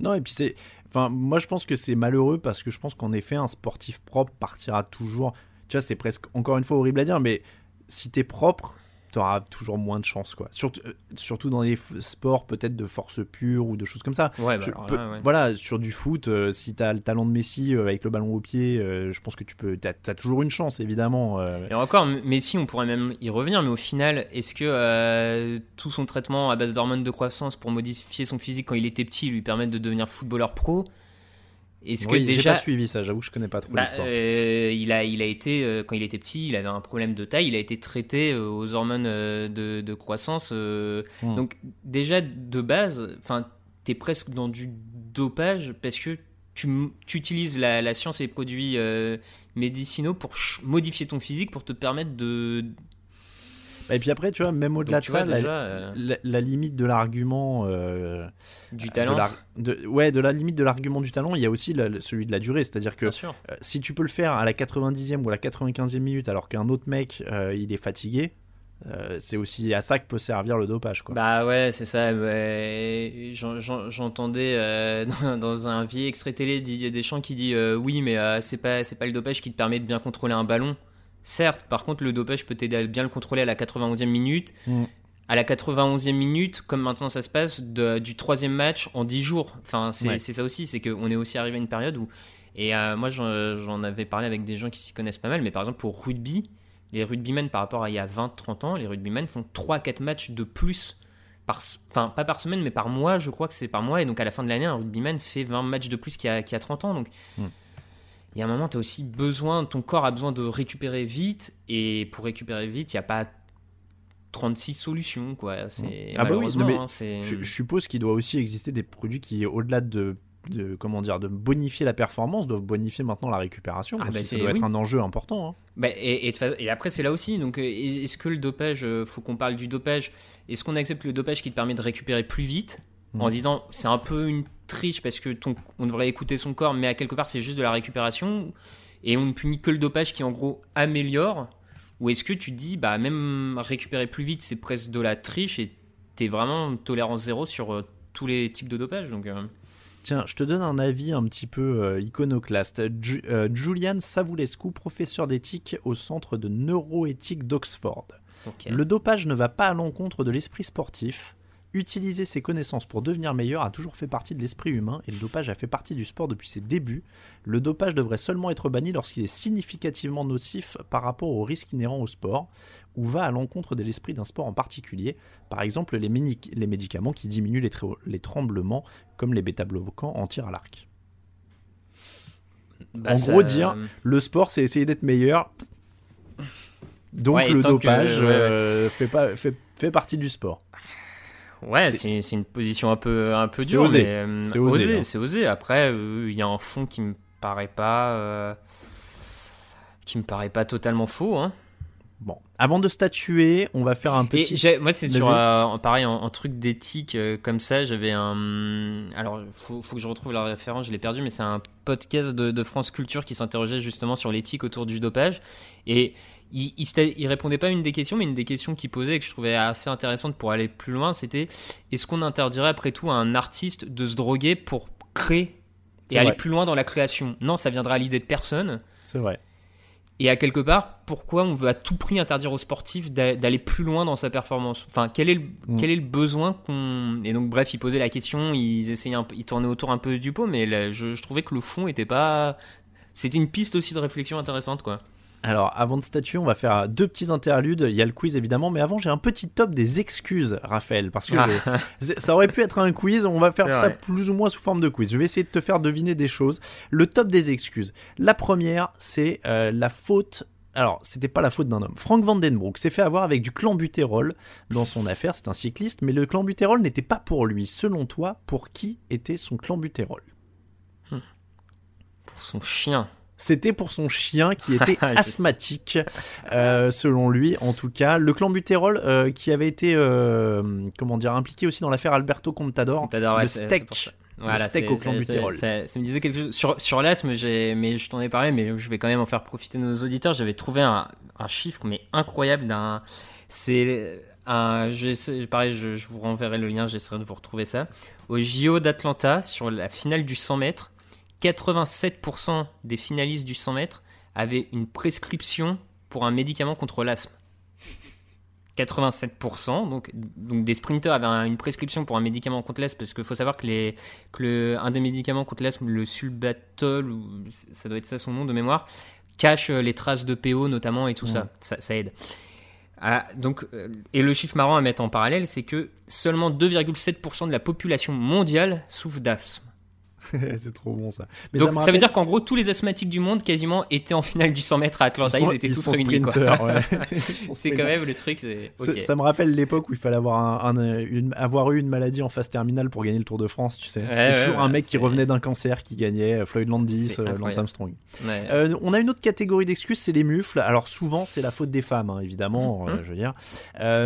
Non, et puis c'est. Enfin, moi, je pense que c'est malheureux parce que je pense qu'en effet, un sportif propre partira toujours. Tu vois, c'est presque, encore une fois, horrible à dire, mais si t'es propre, t'auras toujours moins de chance, quoi. Surtout, euh, surtout dans les sports, peut-être de force pure ou de choses comme ça. Ouais, bah Je alors peux- là, ouais. Voilà, sur du foot, euh, si t'as le talent de Messi euh, avec le ballon au pied, je pense que tu peux. T'as as toujours une chance, évidemment. Et encore, mais si on pourrait même y revenir, mais au final, est-ce que tout son traitement à base d'hormones de croissance pour modifier son physique quand il était petit lui permettre de devenir footballeur pro Est-ce que Oui, déjà. pas suivi ça, j'avoue, je connais pas trop Bah, l'histoire. euh, il, a, il a été, euh, quand il était petit, il avait un problème de taille, il a été traité euh, aux hormones de, de croissance. Hmm. Donc, déjà, de base, enfin, t'es presque dans du dopage parce que tu, tu utilises la, la science et les produits médicinaux pour modifier ton physique pour te permettre de. Et puis après, tu vois, même au-delà de ça, vois, la, déjà, euh, la- la limite de l'argument. euh, du de talent. la- de- ouais, de la limite de l'argument du talent, il y a aussi la- celui de la durée. C'est-à-dire que euh, si tu peux le faire à la 90e ou à la 95e minute alors qu'un autre mec il est fatigué, c'est aussi à ça que peut servir le dopage. Quoi. Bah ouais, c'est ça. ouais. J'entendais dans, dans un vieil extrait télé Didier Deschamps qui dit oui, mais c'est pas pas le dopage qui te permet de bien contrôler un ballon. Certes, par contre, le dopage peut t'aider à bien le contrôler à la 91e minute. Mm. À la 91e minute, comme maintenant ça se passe, de- du troisième match en 10 jours. Enfin, c'est Ouais. ça aussi, c'est qu'on est aussi arrivé à une période où. Et euh, moi, j'en avais parlé avec des gens qui s'y connaissent pas mal, mais par exemple, pour rugby, les rugbymen par rapport à il y a 20-30 ans, les rugbymen font 3-4 matchs de plus par, enfin pas par semaine mais par mois je crois que c'est par mois et donc à la fin de l'année un rugbyman fait 20 matchs de plus qu'il y a, qu'il y a 30 ans donc Hmm. Il y a un moment tu as aussi besoin ton corps a besoin de récupérer vite et pour récupérer vite il n'y a pas 36 solutions quoi c'est Ah bah oui, mais hein, Je, je suppose qu'il doit aussi exister des produits qui, au-delà de, de comment dire, de bonifier la performance, doivent bonifier maintenant la récupération. Ah bah ça doit être un enjeu important. hein. Bah, et, après, c'est là aussi. Donc, euh, est-ce que le dopage, euh, faut qu'on parle du dopage Est-ce qu'on accepte le dopage qui te permet de récupérer plus vite en se disant c'est un peu une triche parce que ton, on devrait écouter son corps, mais à quelque part, c'est juste de la récupération et on ne punit que le dopage qui en gros améliore Ou est-ce que tu dis, bah même récupérer plus vite, c'est presque de la triche et t'es vraiment tolérance zéro sur euh, tous les types de dopage donc, euh, Tiens, je te donne un avis un petit peu euh, iconoclaste. Ju- Julian Savulescu, professeur d'éthique au centre de neuroéthique d'Oxford. Le dopage ne va pas à l'encontre de l'esprit sportif. Utiliser ses connaissances pour devenir meilleur a toujours fait partie de l'esprit humain et le dopage a fait partie du sport depuis ses débuts. Le dopage devrait seulement être banni lorsqu'il est significativement nocif par rapport aux risques inhérents au sport ou va à l'encontre de l'esprit d'un sport en particulier, par exemple les, médicaments qui diminuent les, tre- les tremblements comme les bêta-bloquants en tir à l'arc. Bah, en ça- gros, dire le sport c'est essayer d'être meilleur. Donc Ouais, le que- dopage ouais, ouais. euh, fait, pas, fait, fait partie du sport. Ouais, C'est- une position un peu, un peu C'est dure. osé. euh, C'est osé. C'est osé. Après, euh, il y a un fond qui me paraît pas. euh, qui me paraît pas totalement faux. Hein. Bon, avant de statuer, on va faire un Et petit. moi, c'est sur. Pareil, en, en truc d'éthique comme ça, j'avais un. Alors, faut, faut que je retrouve la référence, je l'ai perdu, mais c'est un podcast de, de France Culture qui s'interrogeait justement sur l'éthique autour du dopage. Et il, il, répondait pas à une des questions, mais une des questions qu'il posait et que je trouvais assez intéressante pour aller plus loin, c'était est-ce qu'on interdirait après tout à un artiste de se droguer pour créer et aller vrai. plus loin dans la création? Non, ça viendra à l'idée de personne. C'est vrai. Et à quelque part, pourquoi on veut à tout prix interdire aux sportifs d'a- d'aller plus loin dans sa performance? Enfin, quel est le, Mm. quel est le besoin qu'on... Et donc, bref, ils posaient la question, ils essayaient un ils tournaient autour un peu du pot, mais là, je, je trouvais que le fond était pas... C'était une piste aussi de réflexion intéressante, quoi. Alors, avant de statuer, on va faire deux petits interludes. Il y a le quiz évidemment, mais avant, j'ai un petit top des excuses, Raphaël, parce que Ah. ça aurait pu être un quiz. On va faire ça plus ou moins sous forme de quiz. Je vais essayer de te faire deviner des choses. Le top des excuses. La première, c'est euh, la faute. Alors, c'était pas la faute d'un homme. Frank Vandenbroek s'est fait avoir avec du clenbuterol dans son affaire. C'est un cycliste, mais le clenbuterol n'était pas pour lui. Selon toi, pour qui était son clenbuterol Pour son chien. C'était pour son chien qui était Je- asthmatique, euh, selon lui en tout cas. Le clenbuterol euh, qui avait été euh, comment dire impliqué aussi dans l'affaire Alberto Contador. T'adores, ouais, le steak. Le steak au ça- clenbuterol. Ça, ça me disait quelque chose. Sur, sur l'asthme, mais je t'en ai parlé, mais je vais quand même en faire profiter nos auditeurs. J'avais trouvé un, un chiffre, mais incroyable d'un. C'est Pareil, je, je vous renverrai le lien, j'essaierai de vous retrouver ça. Au JO d'Atlanta, sur la finale du 100 mètres, 87% des finalistes du 100 mètres avaient une prescription pour un médicament contre l'asthme. 87%, donc, donc des sprinteurs avaient un- une prescription pour un médicament contre l'asthme, parce qu'il faut savoir que, les, que le, un des médicaments contre l'asthme, le sulbatol, ou ça doit être ça son nom de mémoire, cache euh, les traces de PO notamment et tout ça. ça, ça aide. Ah, donc, euh, et le chiffre marrant à mettre en parallèle, c'est que seulement 2,7% de la population mondiale souffre d'asthme. c'est trop bon ça. Mais Donc ça, veut dire qu'en gros, tous les asthmatiques du monde quasiment étaient en finale du 100 mètres à Atlanta, ils, sont- étaient ils tous réunis. ouais. C'est quand même le truc. Ça- me rappelle l'époque où il fallait avoir, un, un- une- avoir eu une maladie en phase terminale pour gagner le Tour de France, tu sais. Ouais, C'était ouais, toujours un mec qui revenait d'un cancer qui gagnait, euh, Floyd Landis, euh. Lance Armstrong. Euh, on a une autre catégorie d'excuses, c'est les mufles. Alors souvent, c'est la faute des femmes, hein, évidemment, Mhm. euh, je veux dire.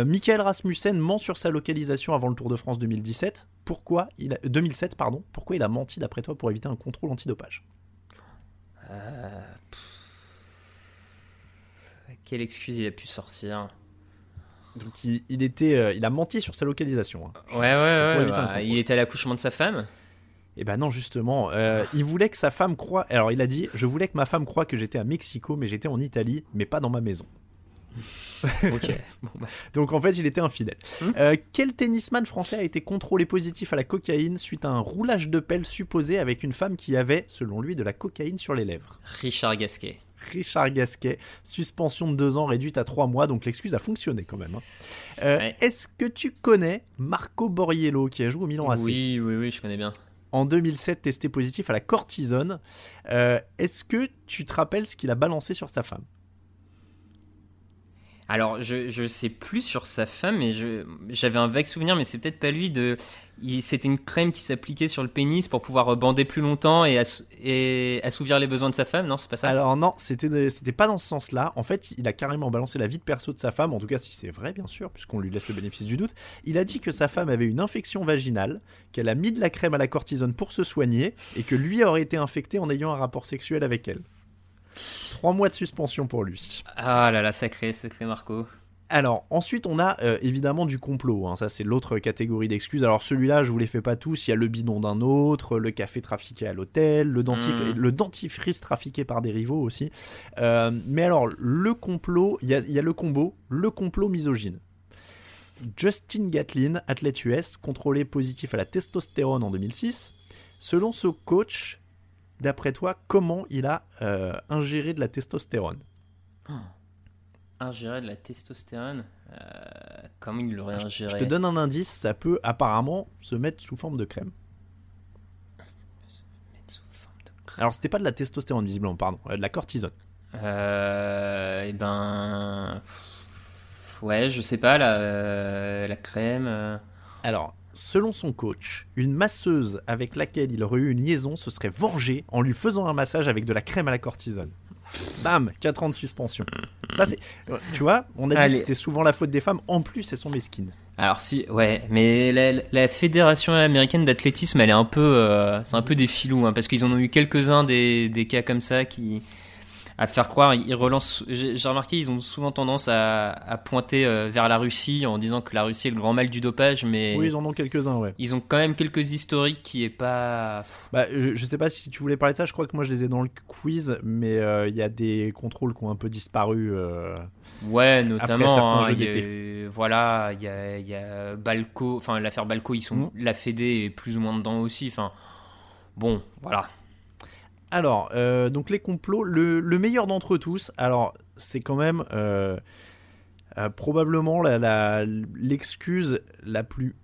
Michael Rasmussen ment sur sa localisation avant le Tour de France 2017. Pourquoi il a, 2007, pardon. Pourquoi il a menti d'après toi pour éviter un contrôle antidopage Quelle excuse il a pu sortir Donc il, il était, euh, il a menti sur sa localisation. hein. Ouais, ouais, ouais. bah, il était à l'accouchement de sa femme. Et ben non, justement, euh, il voulait que sa femme croie. Alors il a dit, je voulais que ma femme croie que j'étais à Mexico, mais j'étais en Italie, mais pas dans ma maison. Ok. Bon, bah, Donc en fait, il était infidèle. Hmm. Euh, quel tennisman français a été contrôlé positif à la cocaïne suite à un roulage de pelle supposé avec une femme qui avait, selon lui, de la cocaïne sur les lèvres? Richard Gasquet. Richard Gasquet, suspension de deux ans réduite à trois mois, donc l'excuse a fonctionné quand même. hein. Euh, Ouais. Est-ce que tu connais Marco Borriello qui a joué au Milan AC Oui, oui, oui, je connais bien. En 2007, testé positif à la cortisone. Euh, Est-ce que tu te rappelles ce qu'il a balancé sur sa femme? Alors, je, je sais plus sur sa femme, mais j'avais un vague souvenir, mais c'est peut-être pas lui. De, c'était une crème qui s'appliquait sur le pénis pour pouvoir bander plus longtemps et, et assouvir les besoins de sa femme. Non, c'est pas ça? Alors non, c'était c'était pas dans ce sens-là. En fait, il a carrément balancé la vie de perso de sa femme, en tout cas si c'est vrai bien sûr, puisqu'on lui laisse le bénéfice du doute. Il a dit que sa femme avait une infection vaginale, qu'elle a mis de la crème à la cortisone pour se soigner, et que lui aurait été infecté en ayant un rapport sexuel avec elle. Trois mois de suspension pour lui. Ah là là, sacré, sacré Marco. Alors, ensuite, on a euh, évidemment du complot. hein. Ça, c'est l'autre catégorie d'excuses. Alors, celui-là, je vous les fais pas tous. Il y a le bidon d'un autre, le café trafiqué à l'hôtel, le, dentif- Mm. le dentifrice trafiqué par des rivaux aussi. Euh, mais alors, le complot, il y a, il y a le combo, le complot misogyne. Justin Gatlin, athlète US, contrôlé positif à la testostérone en 2006. Selon ce coach, d'après toi, comment il a euh, ingéré de la testostérone? Ingérer de la testostérone, euh, comment il l'aurait ingéré? Je te donne un indice, ça peut apparemment se mettre sous forme de crème. Mettre sous forme de- Alors c'était pas de la testostérone visiblement, pardon, euh, de la cortisone. Euh, et ben. pff, Ouais, je sais pas, la, la crème. Alors, selon son coach, une masseuse avec laquelle il aurait eu une liaison se serait vengée en lui faisant un massage avec de la crème à la cortisone. Bam 4 ans de suspension. Ça c'est... euh, Tu vois, on a dit que c'était souvent la faute des femmes, en plus elles sont mesquines. Alors si, ouais, mais la, la fédération américaine d'athlétisme, elle est un peu, euh, c'est un peu des filous, hein, parce qu'ils en ont eu quelques-uns des, des cas comme ça qui, à faire croire, ils relancent. J'ai remarqué, ils ont souvent tendance à, à pointer euh, vers la Russie en disant que la Russie est le grand mal du dopage, mais Oui, ils en ont quelques-uns, ouais. ils ont quand même quelques historiques qui est pas. Bah, je, je sais pas si tu voulais parler de ça, je crois que moi je les ai dans le quiz, mais euh, il y a des contrôles qui ont un peu disparu. euh, Ouais, notamment. certains hein, jeux y a voilà, il y a, y a Balco, enfin l'affaire Balco, ils sont Mhm. la Fédé est plus ou moins dedans aussi. Enfin, bon, voilà. Alors, euh, donc les complots, le, le meilleur d'entre tous, alors c'est quand même euh, euh, probablement l'excuse la, plus...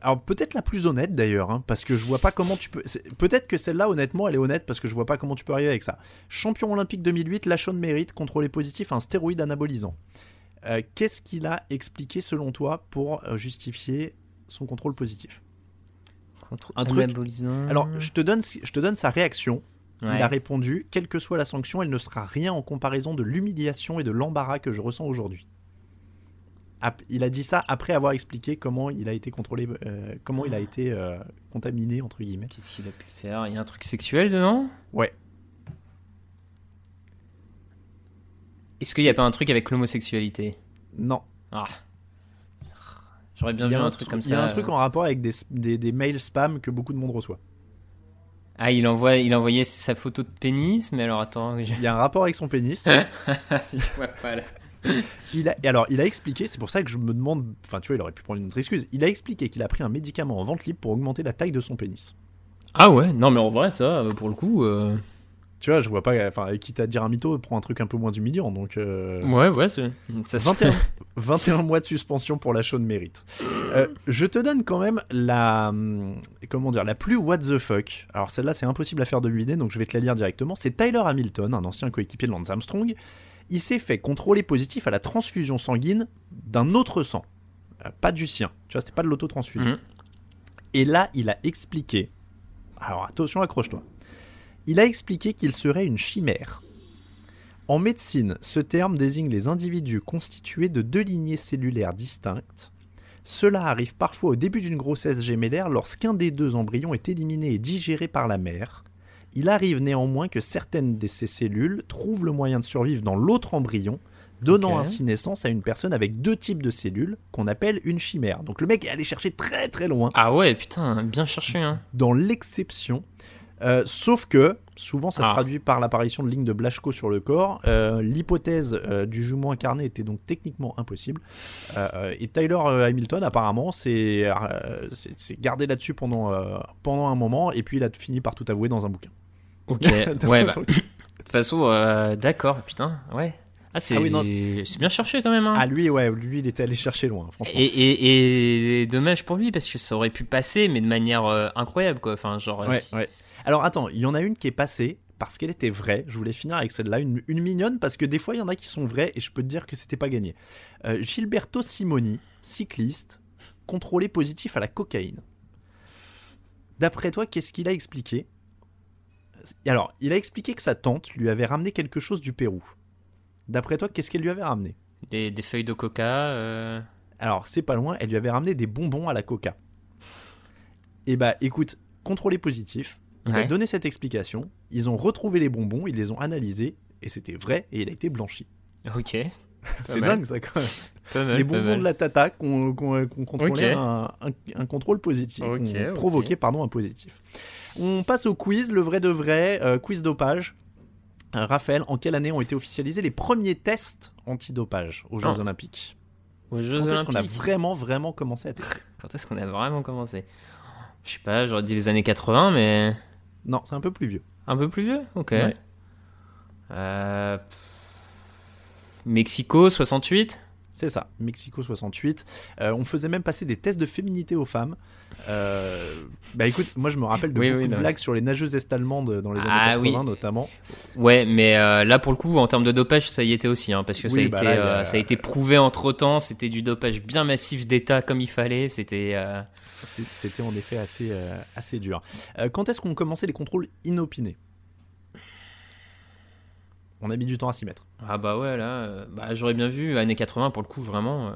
Alors peut-être la plus honnête d'ailleurs, hein, parce que je vois pas comment tu peux... Peut-être que celle-là, honnêtement, elle est honnête, parce que je vois pas comment tu peux arriver avec ça. Champion olympique 2008, Lachon mérite, contrôlé positif, un stéroïde anabolisant. Qu'est-ce qu'il a expliqué selon toi pour justifier son contrôle positif? Contre Un truc-. Alors, je te donne, je te donne sa réaction. Ouais. Il a répondu Quelle que soit la sanction, elle ne sera rien en comparaison de l'humiliation et de l'embarras que je ressens aujourd'hui. Il a dit ça après avoir expliqué comment il a été contrôlé, euh, comment il a été euh, contaminé, entre guillemets. Qu'est-ce qu'il a pu faire? Il y a un truc sexuel dedans? Ouais. Est-ce qu'il n'y a pas un truc avec l'homosexualité? Non. Ah. J'aurais bien vu un, un truc tru- comme ça. il y a un truc euh. en rapport avec des, des, des mails spam que beaucoup de monde reçoit. Ah, il, envoie, il envoyait sa photo de pénis, mais alors attends, je, Il y a un rapport avec son pénis. je vois pas là. Il a, et alors, il a expliqué, c'est pour ça que je me demande, enfin, tu vois, il aurait pu prendre une autre excuse. Il a expliqué qu'il a pris un médicament en vente libre pour augmenter la taille de son pénis. Ah ouais, non mais en vrai, ça, euh, pour le coup. euh, Tu vois, je vois pas, enfin, quitte à dire un mytho, prends un truc un peu moins humiliant. Donc, euh, Ouais, ouais, c'est- ça se 21, 21 mois de suspension pour la de mérite. Euh, je te donne quand même la, hum, comment dire, la plus what the fuck. Alors celle-là, c'est impossible à faire de deviner, donc je vais te la lire directement. C'est Tyler Hamilton, un ancien coéquipier de Lance Armstrong. Il s'est fait contrôler positif à la transfusion sanguine d'un autre sang, Euh, pas du sien. Tu vois, c'était pas de l'autotransfusion. Mhm. Et là, il a expliqué. Alors attention, accroche-toi. Il a expliqué qu'il serait une chimère. En médecine, ce terme désigne les individus constitués de deux lignées cellulaires distinctes. Cela arrive parfois au début d'une grossesse gémellaire lorsqu'un des deux embryons est éliminé et digéré par la mère. Il arrive néanmoins que certaines de ces cellules trouvent le moyen de survivre dans l'autre embryon, donnant ainsi naissance à une personne avec deux types de cellules qu'on appelle une chimère. Donc le mec est allé chercher très très loin Ah ouais, putain, bien cherché, hein. dans l'exception. Euh, sauf que, souvent ça se Ah. traduit par l'apparition de lignes de Blaschko sur le corps. Euh, L'hypothèse euh, du jumeau incarné était donc techniquement impossible. Et Tyler Hamilton, apparemment, s'est gardé là-dessus pendant, pendant un moment, et puis il a fini par tout avouer dans un bouquin. Ok, ouais, bah. De toute façon, d'accord, putain, ouais. Ah, c'est Ah oui, bien cherché quand même, hein. Ah, lui, ouais, lui, il était allé chercher loin, franchement. Et, et, et dommage pour lui parce que ça aurait pu passer, mais de manière euh, incroyable, quoi. Enfin, genre. Ouais, si- ouais. Alors attends, il y en a une qui est passée parce qu'elle était vraie. Je voulais finir avec celle-là, une, une mignonne parce que des fois il y en a qui sont vraies et je peux te dire que c'était pas gagné. Euh, Gilberto Simoni, cycliste, contrôlé positif à la cocaïne. D'après toi, qu'est-ce qu'il a expliqué? Alors, il a expliqué que sa tante lui avait ramené quelque chose du Pérou. D'après toi, qu'est-ce qu'elle lui avait ramené? Des, des feuilles de coca. euh, Alors, c'est pas loin, elle lui avait ramené des bonbons à la coca. Et bah, écoute, contrôlé positif, il a donné cette explication, ils ont retrouvé les bonbons, ils les ont analysés, et c'était vrai, et il a été blanchi. Ok. C'est dingue ça quand même. Mal, Les bonbons de la tata qu'on contrôlait Ok. un, un- un contrôle positif, Ok, qu'on ok. provoquait pardon un positif. On passe au quiz, le vrai de vrai, euh, quiz dopage. Euh, Raphaël, en quelle année ont été officialisés les premiers tests antidopage aux Jeux Oh. Olympiques Aux Jeux Quand est-ce qu'on a vraiment vraiment commencé à tester Quand est-ce qu'on a vraiment commencé? Je sais pas, j'aurais dit les années 80, mais Non, c'est un peu plus vieux. un peu plus vieux Ok. Ouais. Euh, pff, Mexico, 68 C'est ça, Mexico 68. Euh, on faisait même passer des tests de féminité aux femmes. Euh, bah écoute, moi je me rappelle de Oui, beaucoup oui, de blagues sur les nageuses est-allemandes dans les années Ah 80 oui. notamment. Ouais, mais euh, là pour le coup, en termes de dopage, ça y était aussi, hein, parce que ça, a bah été, là, euh, ça a été prouvé entre temps. C'était du dopage bien massif d'État comme il fallait. C'était. C'était en effet assez, euh, assez dur. Euh, quand est-ce qu'on commençait les contrôles inopinés? On a mis du temps à s'y mettre. Ah bah ouais, là, euh, bah, j'aurais bien vu années 80 pour le coup, vraiment.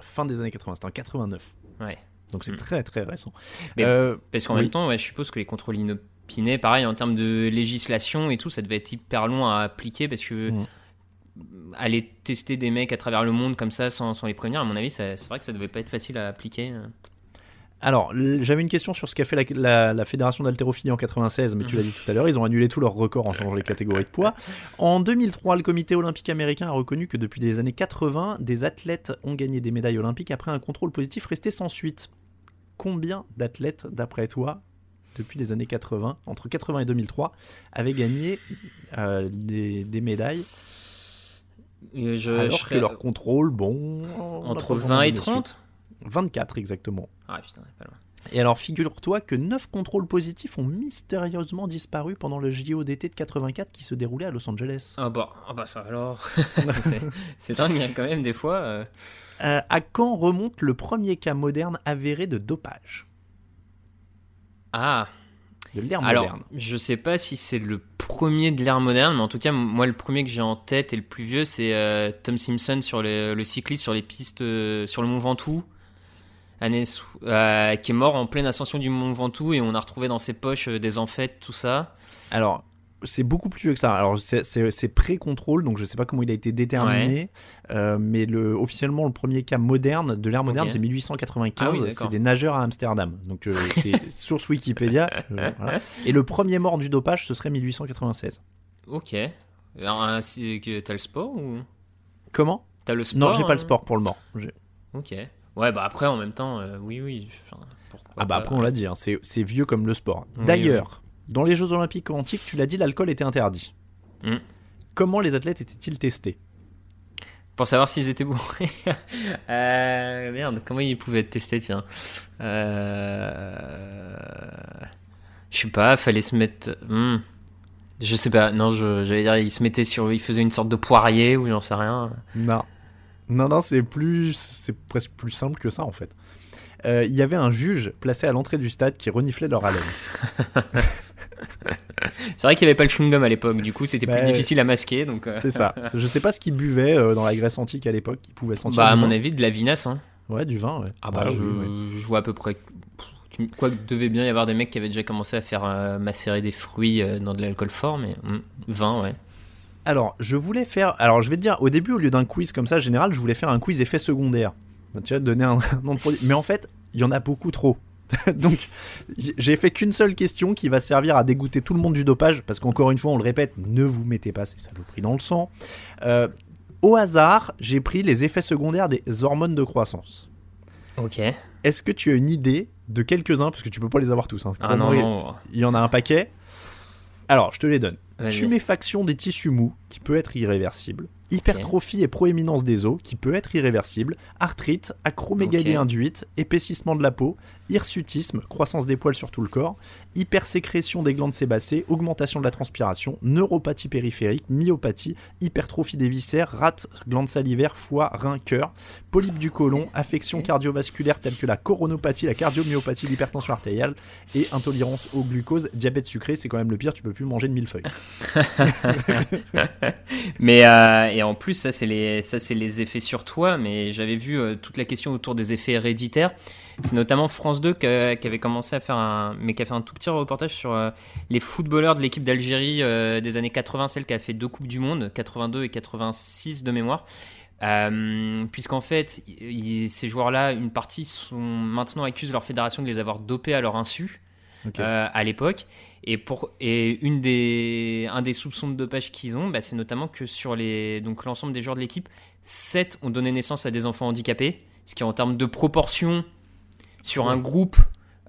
Fin des années 80, c'était en 89. Ouais. Donc c'est Mm. très très récent. Mais Parce qu'en Oui. même temps, ouais, je suppose que les contrôles inopinés, pareil, en termes de législation et tout, ça devait être hyper long à appliquer parce que Mm. aller tester des mecs à travers le monde comme ça sans, sans les prévenir, à mon avis, c'est vrai que ça devait pas être facile à appliquer. Alors, j'avais une question sur ce qu'a fait la, la- la fédération d'haltérophilie en 96, mais tu l'as dit tout à l'heure, ils ont annulé tous leurs records en changeant les catégories de poids. En 2003, le comité olympique américain a reconnu que depuis les années 80, des athlètes ont gagné des médailles olympiques après un contrôle positif resté sans suite. Combien d'athlètes, d'après toi, depuis les années 80, entre 80 et 2003, avaient gagné euh, des, des médailles? Euh, je- alors je que leur contrôle, bon... entre pas vraiment 20 et donné suite. 30 24 exactement. Ah putain, pas loin. Et alors, figure-toi que 9 contrôles positifs ont mystérieusement disparu pendant le JO d'été de 84 qui se déroulait à Los Angeles. Ah bah, ah bah ça alors. C'est- dingue hein, quand même des fois. euh. Euh, à quand remonte le premier cas moderne avéré de dopage? Ah, De l'ère moderne. je sais pas si c'est le premier de l'ère moderne, mais en tout cas, moi le premier que j'ai en tête et le plus vieux, c'est euh, Tom Simpson sur le, le cycliste sur les pistes, euh, sur le Mont Ventoux. Année euh, qui est mort en pleine ascension du Mont Ventoux et on a retrouvé dans ses poches euh, des amphètes, tout ça. Alors, c'est beaucoup plus vieux que ça. Alors, c'est- pré-contrôle, donc je sais pas comment il a été déterminé. Euh, mais le, officiellement, le premier cas moderne de l'ère moderne, c'est 1895. Ah oui, c'est des nageurs à Amsterdam. Donc, euh, c'est source Wikipédia. euh, voilà. Et le premier mort du dopage, ce serait 1896. Ok. Alors, T'as le sport ou? Comment? T'as le sport Non, j'ai pas le hein? sport pour le mort. Ok. Ouais, bah après, en même temps, euh, oui, oui. Ah bah après on l'a dit, hein, c'est c'est vieux comme le sport. Oui, D'ailleurs, dans les Jeux Olympiques antiques, tu l'as dit, l'alcool était interdit. Mm. Comment les athlètes étaient-ils testés? Pour savoir s'ils étaient bourrés. euh, merde, comment ils pouvaient être testés, tiens. Euh... Je sais pas, fallait se mettre. hmm. Je sais pas, non, j'allais dire, ils se mettaient sur. Ils faisaient une sorte de poirier ou j'en sais rien. Non. Non, non, c'est plus, c'est presque plus simple que ça en fait. Euh, Il y avait un juge placé à l'entrée du stade qui reniflait leur haleine. C'est vrai qu'il n'y avait pas le chewing-gum à l'époque, du coup c'était Bah, plus difficile à masquer. Donc, euh, C'est ça. Je sais pas ce qu'ils buvaient euh, dans la Grèce antique à l'époque, ils pouvaient sentir. bah, à mon vin. avis, de la vinasse. Hein. Ouais, du vin, ouais. Ah bah, je, oui, oui. je vois à peu près. Quoi que devait bien y avoir des mecs qui avaient déjà commencé à faire euh, macérer des fruits euh, dans de l'alcool fort, mais hmm, vin, ouais. Alors, je voulais faire. Alors, je vais te dire, au début, au lieu d'un quiz comme ça, général, je voulais faire un quiz effet secondaire. Bah, Tu vas te donner un nom de produit. Mais en fait, il y en a beaucoup trop. Donc, j'ai fait qu'une seule question qui va servir à dégoûter tout le monde du dopage. Parce qu'encore une fois, on le répète, ne vous mettez pas ces saloperies dans le sang. Euh, au hasard, j'ai pris les effets secondaires des hormones de croissance. Ok. Est-ce que tu as une idée de quelques-uns Parce que tu peux pas les avoir tous. hein. Ah non. Il y en a un paquet. Alors, je te les donne. Tuméfaction des tissus mous, qui peut être irréversible. Hypertrophie et proéminence des os, qui peut être irréversible. Arthrite, acromégalie induite, épaississement de la peau, hirsutisme, croissance des poils sur tout le corps, hypersécrétion des glandes sébacées, augmentation de la transpiration, neuropathie périphérique, myopathie, hypertrophie des viscères, rate, glandes salivaires, foie, rein, cœur, polype du côlon, affections Ok. cardiovasculaires telles que la coronopathie, la cardiomyopathie, l'hypertension artérielle et intolérance au glucose, diabète sucré, c'est quand même le pire, tu peux plus manger de millefeuilles. Mais euh, et en plus, ça c'est les ça c'est les effets sur toi. Mais j'avais vu euh, toute la question autour des effets héréditaires. C'est notamment France 2 qui avait commencé à faire un, mais qui a fait un tout petit reportage sur euh, les footballeurs de l'équipe d'Algérie euh, des années 80, celle qui a fait deux coupes du monde, 82 et 86 de mémoire. Euh, puisqu'en fait, ces joueurs-là, une partie sont maintenant accusent leur fédération de les avoir dopés à leur insu. à l'époque. Et, pour, et une des, un des soupçons de dopage qu'ils ont, bah, c'est notamment que sur les, donc l'ensemble des joueurs de l'équipe, 7 ont donné naissance à des enfants handicapés. Ce qui, en termes de proportion, sur un groupe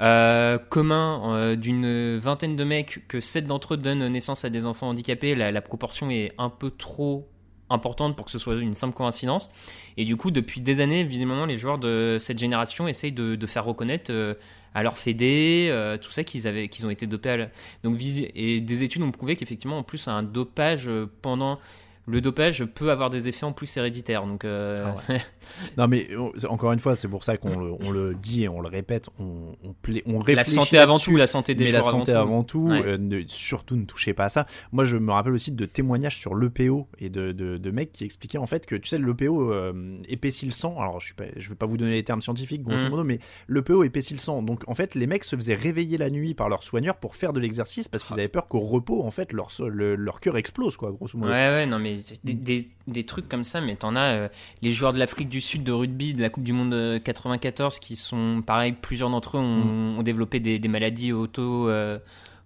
euh, commun euh, d'une vingtaine de mecs, que 7 d'entre eux donnent naissance à des enfants handicapés, la, proportion est un peu trop importante pour que ce soit une simple coïncidence. Et du coup, depuis des années, visiblement, les joueurs de cette génération essayent de, faire reconnaître euh, à leur fédé, tout ça qu'ils avaient, qu'ils ont été dopés. À Donc, et des études ont prouvé qu'effectivement, en plus, un dopage pendant le dopage peut avoir des effets en plus héréditaires. Donc, euh, ah non, mais encore une fois, c'est pour ça qu'on le, dit et on le répète. On, on, on réfléchit. La santé avant tout, la santé des Mais la santé avant tout, euh, surtout ne touchez pas à ça. Moi, je me rappelle aussi de témoignages sur l'EPO et de, de, mecs qui expliquaient en fait que, tu sais, l'EPO euh, épaissit le sang. Alors, je ne vais pas vous donner les termes scientifiques, grosso mm. modo, mais l'EPO épaissit le sang. Donc, en fait, les mecs se faisaient réveiller la nuit par leurs soigneurs pour faire de l'exercice parce qu'ils avaient peur qu'au repos, en fait, leur, leur cœur explose, quoi, grosso modo. Ouais, ouais, non, mais des, trucs comme ça, mais t'en as euh, les joueurs de l'Afrique du Sud de rugby de la Coupe du Monde 94 qui sont, pareil, plusieurs d'entre eux ont, mm. développé des, maladies auto, euh,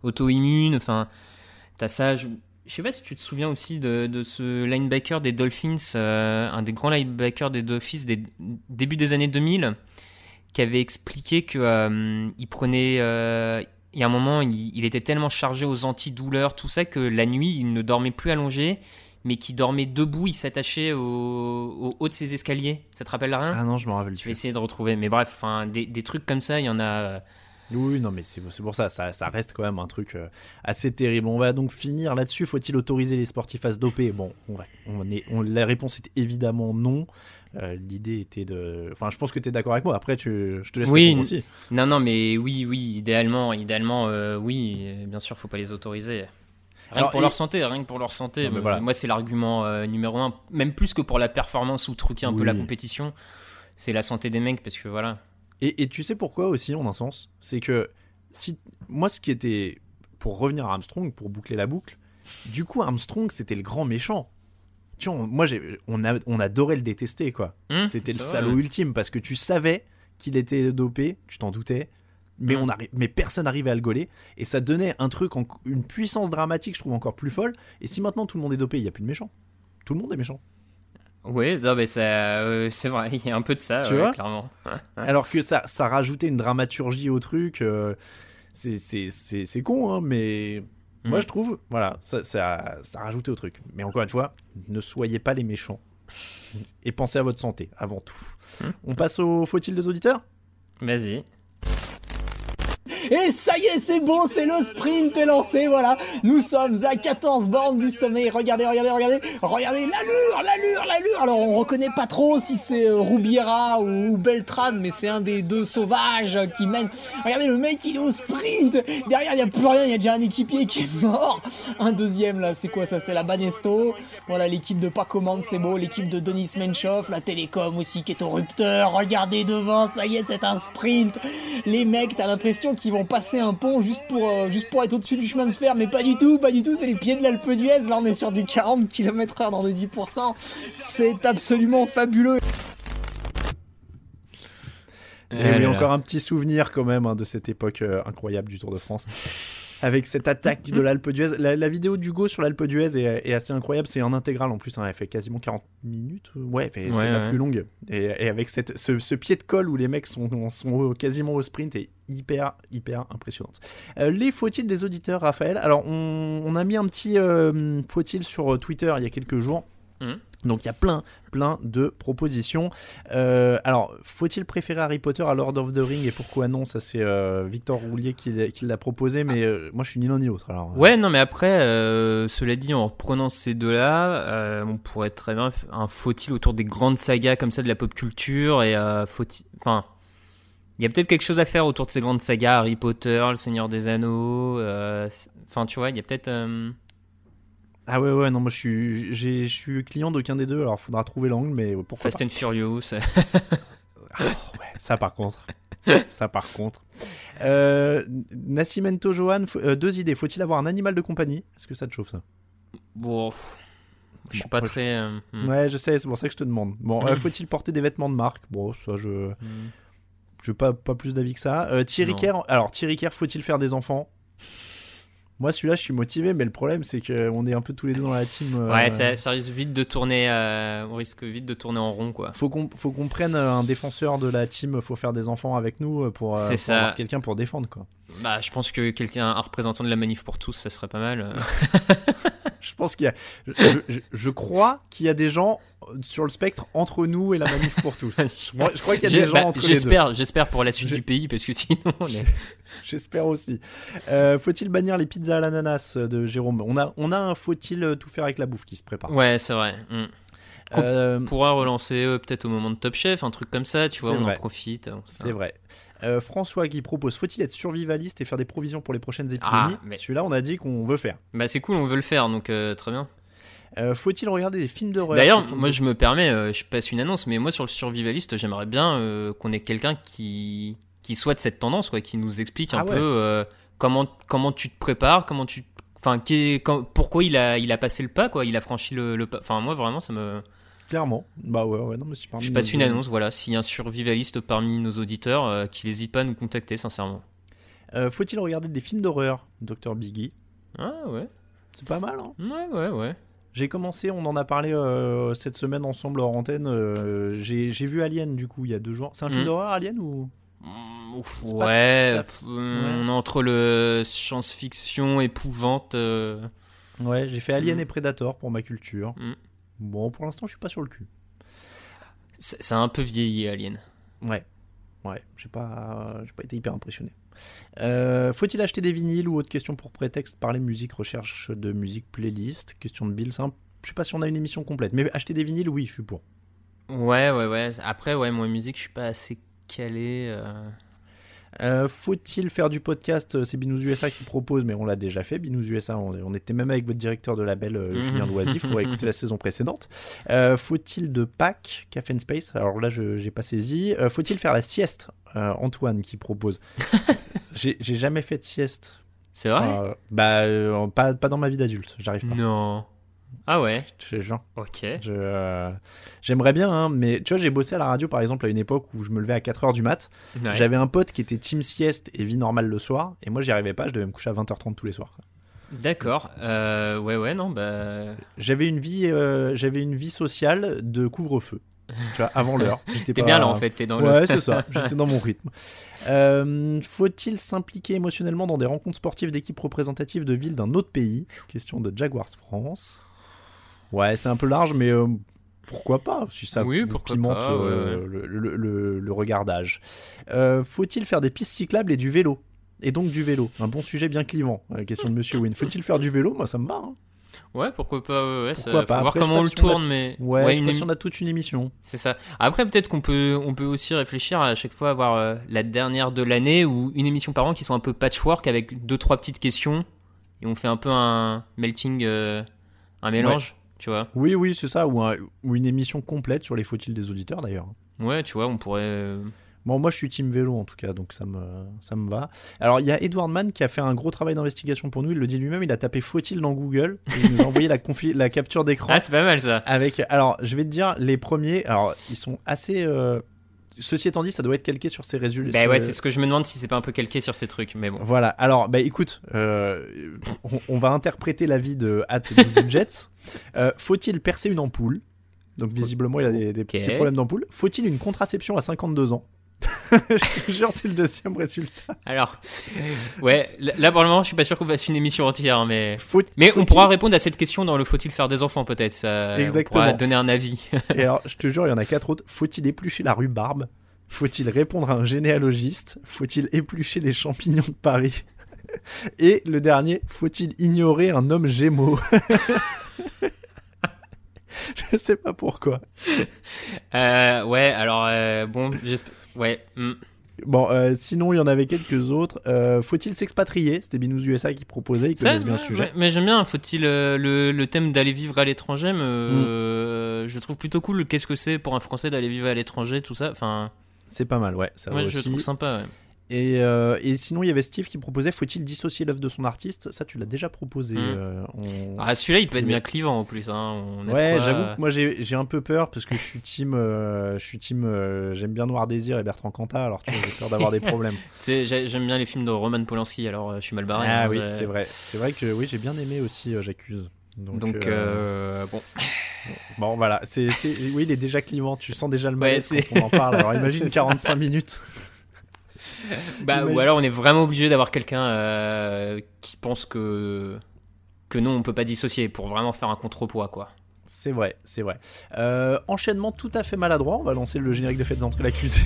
auto-immunes. Enfin, t'as ça. Je, sais pas si tu te souviens aussi de, ce linebacker des Dolphins, euh, un des grands linebackers des Dolphins des début des années 2000, qui avait expliqué que il prenait il y a un moment, il, il, était tellement chargé aux antidouleurs, tout ça, que la nuit, il ne dormait plus allongé mais qui dormait debout, il s'attachait au, haut de ses escaliers. Ça te rappelle rien? Ah non, je me rappelle. Je vais essayer de retrouver. Mais bref, enfin, des, des, trucs comme ça, il y en a. Euh, oui, non, mais c'est pour ça, ça, ça, reste quand même un truc euh, assez terrible. On va donc finir là-dessus. Faut-il autoriser les sportifs à se doper? Bon, on va, on est, on, la réponse est évidemment non. Euh, l'idée était de. Enfin, je pense que tu es d'accord avec moi. Après, tu, je te laisse oui, aussi. Non, non, mais oui, oui, idéalement, idéalement, oui, bien sûr, faut pas les autoriser. Rien que pour leur santé, rien que pour leur santé. Moi, c'est l'argument euh, numéro un, même plus que pour la performance ou truquer un peu la compétition. C'est la santé des mecs parce que voilà. Et, tu sais pourquoi aussi, en un sens? C'est que si moi, ce qui était pour revenir à Armstrong, pour boucler la boucle, du coup, Armstrong, c'était le grand méchant. Tu vois, moi, on, a, on adorait le détester, quoi. Hum, c'était le salaud ultime parce que tu savais qu'il était dopé, tu t'en doutais, mais, mm. on arrive, mais personne n'arrivait à le gauler. Et ça donnait un truc, une puissance dramatique, je trouve, encore plus folle. Et si maintenant tout le monde est dopé, il n'y a plus de méchants. Tout le monde est méchant. Oui, mais euh, c'est vrai, il y a un peu de ça, tu vois clairement. Alors que ça, ça rajoutait une dramaturgie au truc. Euh, c'est con, hein, mais moi mm. je trouve, voilà, ça, ça, ça rajoutait au truc. Mais encore une fois, ne soyez pas les méchants. Et pensez à votre santé avant tout. Mm. On passe au faut-il des auditeurs? Vas-y. Et ça y est, c'est bon, c'est le sprint est lancé, voilà. Nous sommes à 14 bornes du sommet. Regardez, regardez, regardez. Regardez l'allure, l'allure, l'allure. Alors, on reconnaît pas trop si c'est euh, Roubiera ou Beltran, mais c'est un des deux sauvages qui mène. Regardez, le mec, il est au sprint. Derrière, il n'y a plus rien. Il y a déjà un équipier qui est mort. Un deuxième, là, c'est quoi ça? C'est la Banesto. Voilà, l'équipe de Pacommande, c'est beau. L'équipe de Denis Menchoff. La Télécom aussi qui est au rupteur. Regardez devant, ça y est, c'est un sprint. Les mecs, t'as l'impression qu'ils vont passer un pont juste pour, euh, juste pour être au-dessus du chemin de fer, mais pas du tout, pas du tout, c'est les pieds de l'Alpe d'Huez, là on est sur du 40 km/h dans le 10%, c'est absolument fabuleux. Et il y a encore un petit souvenir quand même hein, de cette époque euh, incroyable du Tour de France avec cette attaque de l'Alpe d'Huez. La, vidéo d'Hugo sur l'Alpe d'Huez est, assez incroyable. C'est en intégrale en plus. Hein. Elle fait quasiment 40 minutes. Ouais, c'est la plus longue. Et, avec cette, ce, pied de colle où les mecs sont, sont quasiment au sprint est hyper, hyper impressionnante. Euh, les faut-il des auditeurs, Raphaël? Alors, on, a mis un petit euh, faut-il sur Twitter il y a quelques jours. Mmh. Donc il y a plein, plein de propositions. Euh, alors, faut-il préférer Harry Potter à Lord of the Ring et pourquoi non? Ça c'est euh, Victor Roulier qui, l'a proposé, mais euh, moi je suis ni l'un ni l'autre. Alors, ouais, non, mais après, cela dit, en reprenant ces deux-là, on pourrait très bien un faut-il autour des grandes sagas comme ça de la pop culture et faut-il, enfin. Il y a peut-être quelque chose à faire autour de ces grandes sagas, Harry Potter, Le Seigneur des Anneaux. Enfin, tu vois, il y a peut-être. Ah ouais, ouais, non, moi je suis, je suis client d'aucun des deux, alors faudra trouver l'angle, mais pourquoi Fast and Furious. oh, ouais, ça par contre. ça par contre. Euh, Nascimento Johan, euh, deux idées. Faut-il avoir un animal de compagnie? Est-ce que ça te chauffe ça? Bon, je suis Bon, pas très. euh, hmm. Ouais, je sais, c'est pour ça que je te demande. Bon, euh, Mm. faut-il porter des vêtements de marque? Bon, ça, je Hmm. je pas, pas plus d'avis que ça. Thierry. Kerr, alors Thierry Kerr, faut-il faire des enfants? Moi, celui-là, je suis motivé, mais le problème, c'est qu'on est un peu tous les deux dans la team. euh, Ouais, ça, ça risque vite de tourner. euh, on risque vite de tourner en rond, quoi. Faut qu'on faut qu'on prenne euh, un défenseur de la team, faut faire des enfants avec nous pour, euh, C'est pour ça. avoir quelqu'un pour défendre quoi. Bah, je pense que quelqu'un, un représentant de la manif pour tous, ça serait pas mal. Je pense qu'il y a, je, je- je- je crois qu'il y a des gens sur le spectre entre nous et la manif pour tous. Je, crois- je crois qu'il y a des gens bah, entre les deux. J'espère, pour la suite du pays, parce que sinon. est- J'espère aussi. Faut-il bannir les pizzas à l'ananas de Jérôme On a, on a un faut-il euh, tout faire avec la bouffe qui se prépare. Ouais, c'est vrai. qu'on Euh, On pourra relancer euh, peut-être au moment de Top Chef, un truc comme ça, tu vois, on vrai. en profite. C'est vrai. Euh, François qui propose faut-il être survivaliste et faire des provisions pour les prochaines épidémies Ah, mais- Celui-là, on a dit qu'on veut faire. Bah, c'est cool, on veut le faire, donc très bien. Faut-il regarder des films d'horreur? D'ailleurs, moi je me permets, je passe une annonce, mais moi sur le survivaliste, j'aimerais bien qu'on ait quelqu'un qui qui soit de cette tendance, ouais, qui nous explique un Ah peu ouais. Comment comment tu te prépares, comment tu, enfin, pourquoi il a il a passé le pas, quoi, il a franchi le, le pas. Enfin, moi vraiment, ça me. Clairement. Bah ouais, ouais, non, mais c'est parmi Je passe nos- une annonce, voilà. S'il y a un survivaliste parmi nos auditeurs, euh, qui n'hésite pas à nous contacter, sincèrement. Euh, faut-il regarder des films d'horreur Dr Biggie? Ah ouais, C'est pas mal, hein ouais, ouais, ouais. J'ai commencé, on en a parlé euh, cette semaine ensemble hors antenne. euh, J'ai vu Alien, du coup, il y a deux jours. C'est un film Mhm. d'horreur, Alien ou? Mm, ouf, pas ouais, on est entre le science-fiction, épouvante. euh, Ouais, j'ai fait Alien Mhm. et Predator pour ma culture. Bon, pour l'instant, je suis pas sur le cul. c'est c'est un peu vieilli, Alien. Ouais. Ouais, j'ai pas, j'ai pas été hyper impressionné. Euh, Faut-il acheter des vinyles ou autre question pour prétexte Parler musique, recherche de musique, playlist. Question de Bill, simple. Je sais pas si on a une émission complète, mais acheter des vinyles, oui, je suis pour. Ouais, ouais, ouais. Après, ouais, moi, musique, je suis pas assez calé. euh. Euh, Faut-il faire du podcast? Euh, C'est Binous USA qui propose, mais on l'a déjà fait. Binous USA, on, on était même avec votre directeur de label, euh, Mhm. Julien Loisy. Il faudrait écouter la saison précédente. Euh, Faut-il de Pâques, Café and Space? Alors là, je j'ai pas saisi. Faut-il faire la sieste? Antoine qui propose. j'ai jamais fait de sieste. C'est vrai? Bah, pas, pas dans ma vie d'adulte. J'arrive pas. Non. Ah ouais Je te jure. Ok. Je, euh, J'aimerais bien, hein, mais tu vois, j'ai bossé à la radio par exemple à une époque où je me levais à 4h du mat. Ouais. J'avais un pote qui était team sieste et vie normale le soir, et moi j'y arrivais pas, je devais me coucher à 20h30 tous les soirs. quoi. D'accord. Euh, ouais, ouais, non, bah. J'avais une vie, euh, j'avais une vie sociale de couvre-feu. Tu vois, avant l'heure. J'étais pas- bien là en fait, t'es dans Ouais, le. c'est ça. J'étais dans mon rythme. Euh, Faut-il s'impliquer émotionnellement dans des rencontres sportives d'équipes représentatives de villes d'un autre pays? Question de Jaguars France. Ouais, c'est un peu large, mais euh, pourquoi pas Si ça Oui, pimente pas, euh, ouais, Le, le- le- le regardage. Euh, Faut-il faire des pistes cyclables et du vélo? Et donc du vélo, un bon sujet bien clivant. Euh, question de Monsieur Win. Faut-il faire du vélo? Moi, ça me va. hein. Ouais, pourquoi pas, ouais, ouais, ça- Pourquoi faut pas. voir Après, je comment on le a- tourne, mais. Ouais, je sais une si on a toute une émission. C'est ça. Après, peut-être qu'on peut, on peut aussi réfléchir à chaque fois avoir euh, la dernière de l'année ou une émission par an qui sont un peu patchwork avec deux, trois petites questions et on fait un peu un melting, euh, un mélange, tu vois. Oui, oui, c'est ça. Ou, un- ou une émission complète sur les faut-il des auditeurs d'ailleurs. Ouais, tu vois, on pourrait. euh, Bon, moi je suis team vélo en tout cas, donc ça me, ça me va. Alors il y a Edward Mann qui a fait un gros travail d'investigation pour nous, il le dit lui-même, il a tapé faut-il dans Google et il nous a envoyé la capture d'écran Ah, c'est pas mal ça. avec. Alors je vais te dire, les premiers, alors ils sont assez. euh, Ceci étant dit, ça doit être calqué sur ces résultats. Bah ouais, c'est ce que je me demande si c'est pas un peu calqué sur ces trucs, mais bon. Voilà, alors bah écoute, euh, on, on va interpréter l'avis de Hat Budget. Euh, Faut-il percer une ampoule? Donc visiblement il a des, des petits problèmes d'ampoule. Faut-il une contraception à 52 ans? Je te jure, c'est le deuxième résultat. Alors, ouais, là pour le moment, je suis pas sûr qu'on fasse une émission entière, mais. Faut- Mais on pourra répondre à cette question dans le faut-il faire des enfants peut-être. Ça, Exactement. On pourra donner un avis. Et alors, je te jure, il y en a quatre autres. Faut-il éplucher la rhubarbe? Faut-il répondre à un généalogiste? Faut-il éplucher les champignons de Paris? Et le dernier, faut-il ignorer un homme gémeaux? Je sais pas pourquoi. Euh, ouais, alors euh, bon, j'espère. Ouais. hmm. Bon, euh, sinon, il y en avait quelques autres. Euh, faut-il s'expatrier? C'était Binous USA qui proposait, ils connaissent bien le sujet. ouais, mais j'aime bien. Faut-il euh, le, le thème d'aller vivre à l'étranger me, Mm. Je trouve plutôt cool. Qu'est-ce que c'est pour un Français d'aller vivre à l'étranger, tout ça? Enfin, C'est pas mal, ouais. Ça Ouais, je aussi. trouve sympa. ouais. Et, euh, et sinon, il y avait Steve qui proposait faut-il dissocier l'œuvre de son artiste? Ça, tu l'as déjà proposé. Mm. euh, on- Ah, celui-là, il peut être bien clivant en plus. Hein. On Ouais, j'avoue que moi j'ai un peu peur parce que je suis team, euh, je suis team, j'aime bien Noir Désir et Bertrand Cantat, alors tu vois, j'ai peur d'avoir des problèmes. J'aime bien les films de Roman Polanski, alors je suis mal barré. ah hein, oui, c'est vrai, c'est vrai que oui, j'ai bien aimé aussi, j'accuse. Donc, Donc, euh, euh, bon. bon voilà, c'est, oui, il est déjà clivant, tu sens déjà le Ouais, malaise c'est- quand on en parle. Alors imagine c'est ça. 45 minutes. Bah, ou alors on est vraiment obligé d'avoir quelqu'un euh, qui pense que que non, on peut pas dissocier pour vraiment faire un contrepoids, quoi. C'est vrai, c'est vrai. Euh, enchaînement tout à fait maladroit, on va lancer le générique de Faites entrer l'accusé.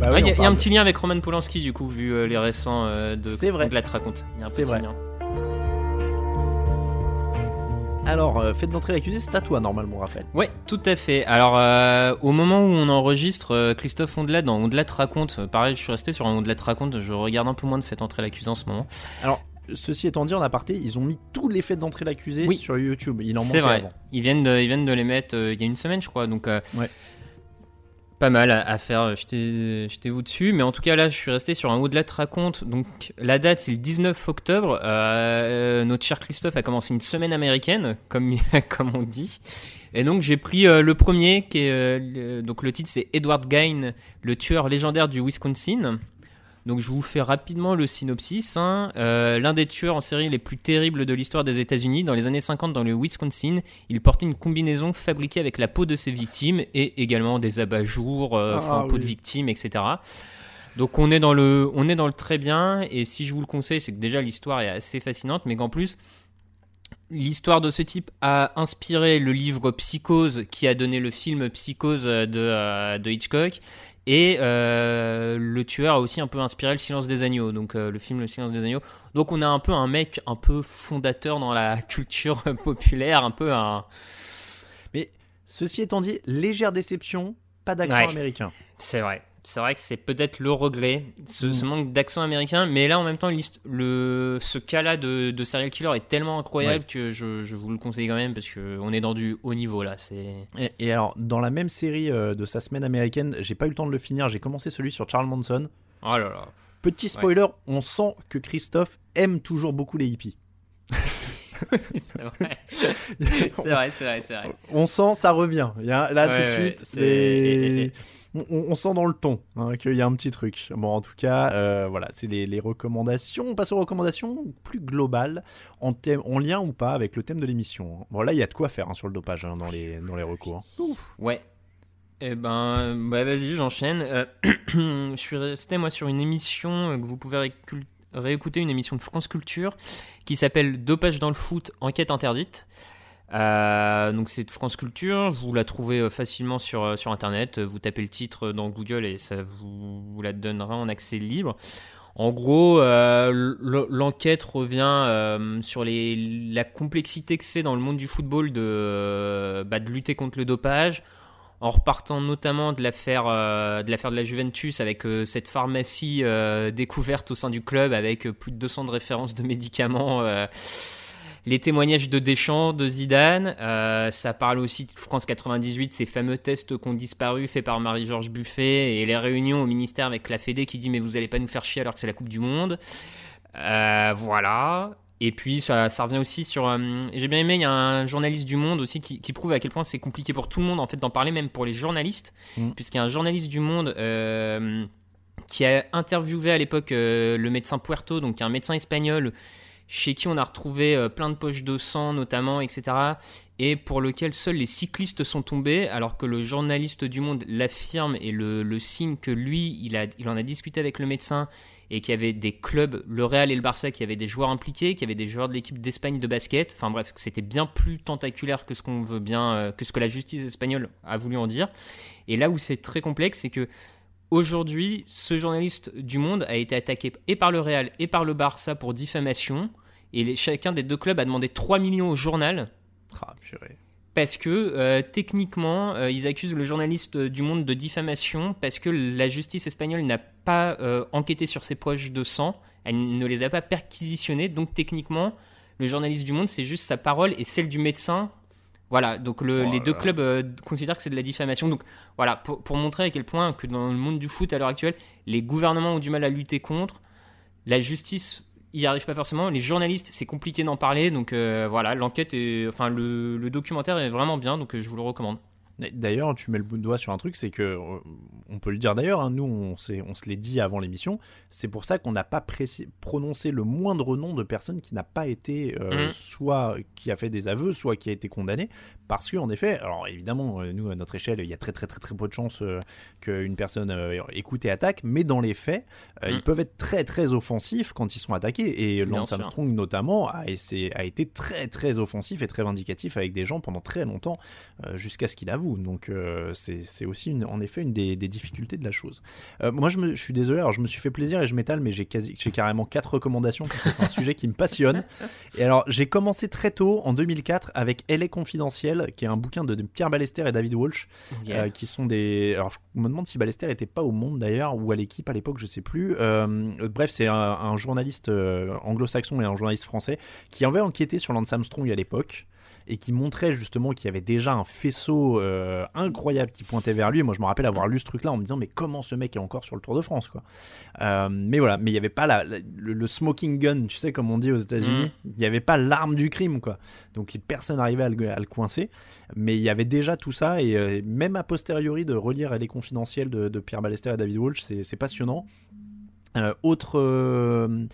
Bah Ah, oui, Il y, on a- il y a un petit lien avec Roman Polanski, du coup, vu euh, les récents de C'est vrai. de la te raconte. Il y a un C'est petit vrai. lien. Alors, euh, Faites entrer l'accusé, c'est à toi normalement, Raphaël. Ouais, tout à fait. Alors, euh, au moment où on enregistre, euh, Christophe Ondelat dans Ondelat te raconte, euh, pareil, je suis resté sur Ondelat te raconte, je regarde un peu moins de Faites entrer l'accusé en ce moment. Ceci étant dit, en aparté, ils ont mis tous les faits d'entrée l'accusé Oui. sur YouTube. Il en C'est vrai. avant. Ils viennent de, ils viennent de les mettre euh, il y a une semaine, je crois. Donc, euh, Ouais. Pas mal à, à faire. euh, Jetez- Jetez-vous dessus. Mais en tout cas, là, je suis resté sur un au-delà de raconte. Donc, la date, c'est le 19 octobre. Euh, notre cher Christophe a commencé une semaine américaine, comme, comme on dit. Et donc, j'ai pris euh, le premier, qui est. euh, donc, le titre, c'est Edward Gain, le tueur légendaire du Wisconsin. Donc je vous fais rapidement le synopsis. hein. Euh, L'un des tueurs en série les plus terribles de l'histoire des États-Unis, dans les années 50 dans le Wisconsin, il portait une combinaison fabriquée avec la peau de ses victimes et également des abat-jours, euh, Ah, peau de victimes, etc. Donc on est dans le, on est dans le très bien. Et si je vous le conseille, c'est que déjà l'histoire est assez fascinante, mais qu'en plus L'histoire de ce type a inspiré le livre Psychose qui a donné le film Psychose de, euh, de Hitchcock et euh, le tueur a aussi un peu inspiré Le Silence des Agneaux, donc euh, le film Le Silence des Agneaux. Donc on a un peu un mec un peu fondateur dans la culture populaire, un peu un... Ceci étant dit, légère déception, pas d'accent Ouais. américain. C'est vrai. C'est vrai que c'est peut-être le regret, ce, Mm. ce manque d'accent américain, mais là en même temps, le, ce cas-là de, de serial killer est tellement incroyable que je, je vous le conseille quand même parce qu'on est dans du haut niveau là. Et, et alors, dans la même série euh, de sa semaine américaine, j'ai pas eu le temps de le finir, j'ai commencé celui sur Charles Manson. oh là là. Petit spoiler, on sent que Christophe aime toujours beaucoup les hippies. C'est vrai. c'est vrai, c'est vrai, vrai. On sent, ça revient. A, là, Ouais, tout de suite, c'est- les- on, sent dans le ton hein, qu'il y a un petit truc. Bon, en tout cas, euh, voilà, c'est les, recommandations. On passe aux recommandations plus globales, en, thème, en lien ou pas avec le thème de l'émission. hein. Bon, là, il y a de quoi faire hein, sur le dopage dans, les, dans les recours. Ouais. Eh ben, bah vas-y, j'enchaîne. Euh, je suis resté moi sur une émission que vous pouvez réécouter, une émission de France Culture qui s'appelle Dopage dans le foot, enquête interdite. Euh, donc c'est France Culture, vous la trouvez euh, facilement sur, euh, sur internet, vous tapez le titre dans Google et ça vous, la donnera en accès libre. En gros, l'enquête revient sur les, la complexité que c'est dans le monde du football de, bah, de lutter contre le dopage, en repartant notamment de l'affaire de l'affaire de la Juventus avec cette pharmacie découverte au sein du club avec plus de 200 de références de médicaments. Les témoignages de Deschamps, de Zidane, euh, ça parle aussi de France 98, ces fameux tests qui ont disparu faits par Marie-Georges Buffet et les réunions au ministère avec la Fédé qui dit mais vous allez pas nous faire chier alors que c'est la Coupe du Monde. Euh, voilà. Et puis ça, ça revient aussi sur. euh, J'ai bien aimé, il y a un journaliste du Monde aussi qui, qui prouve à quel point c'est compliqué pour tout le monde en fait d'en parler, même pour les journalistes, Mm. puisqu'il y a un journaliste du Monde euh, qui a interviewé à l'époque euh, le médecin Puerto, donc un médecin espagnol chez qui on a retrouvé euh, plein de poches de sang notamment, etc. Et pour lequel seuls les cyclistes sont tombés, alors que le journaliste du Monde l'affirme et le, signe que lui, il, a, il en a discuté avec le médecin et qu'il y avait des clubs, le Real et le Barça, qui avaient des joueurs impliqués, qui avaient des joueurs de l'équipe d'Espagne de basket. Enfin bref, c'était bien plus tentaculaire que ce qu'on veut bien, euh, que ce que la justice espagnole a voulu en dire. Et là où c'est très complexe, c'est que aujourd'hui, ce journaliste du Monde a été attaqué et par le Real et par le Barça pour diffamation. Et les- chacun des deux clubs a demandé 3 millions au journal. Ah, purée. parce que euh, techniquement, euh, ils accusent le journaliste euh, du Monde de diffamation parce que la justice espagnole n'a pas euh, enquêté sur ses poches de sang, elle ne les a pas perquisitionnés, donc techniquement, le journaliste du Monde, c'est juste sa parole et celle du médecin. Voilà, donc le- Oh les deux clubs euh, considèrent que c'est de la diffamation. Donc voilà, pour, pour montrer à quel point que dans le monde du foot à l'heure actuelle, les gouvernements ont du mal à lutter contre, la justice y arrive pas forcément, les journalistes c'est compliqué d'en parler, donc euh, voilà, l'enquête est, enfin le, le documentaire est vraiment bien, donc euh, je vous le recommande. D'ailleurs, tu mets le bout de doigt sur un truc, c'est que, euh, on peut le dire d'ailleurs, hein, nous on, se l'est dit avant l'émission, c'est pour ça qu'on n'a pas prononcé le moindre nom de personne qui n'a pas été, euh, Mhm. soit qui a fait des aveux, soit qui a été condamné, parce qu'en effet, alors évidemment, euh, nous à notre échelle, il y a très très très très peu de chances euh, qu'une personne euh, écoute et attaque, mais dans les faits, ils peuvent être très très offensifs quand ils sont attaqués, et Lance. Armstrong notamment a, été très très offensif et très vindicatif avec des gens pendant très longtemps jusqu'à ce qu'il avoue. Donc euh, c'est aussi une- en effet une des, des difficultés de la chose. Euh, moi je, me, je suis désolé, alors je me suis fait plaisir et je m'étale, mais j'ai carrément quatre recommandations parce que c'est un sujet qui me passionne. Et alors j'ai commencé très tôt en 2004 avec Elle est confidentielle, qui est un bouquin de, Pierre Ballester et David Walsh, euh, qui sont des. Alors, je me demande si Ballester était pas au Monde d'ailleurs ou à l'équipe à l'époque, je sais plus. Bref, c'est un, un journaliste anglo-saxon et un journaliste français qui avait enquêté sur Lance Armstrong à l'époque et qui montrait justement qu'il y avait déjà un faisceau euh, incroyable qui pointait vers lui. Et moi, je me rappelle avoir lu ce truc-là en me disant mais comment ce mec est encore sur le Tour de France quoi. Euh, mais voilà, mais il n'y avait pas la, la- le, le smoking gun, tu sais comme on dit aux États-Unis. Il n'y avait pas l'arme du crime quoi. Donc personne n'arrivait à le, à le coincer mais il y avait déjà tout ça et euh, même a posteriori de relire les confidentielles de, de Pierre Ballester et David Walsh c'est passionnant Euh, autre, euh,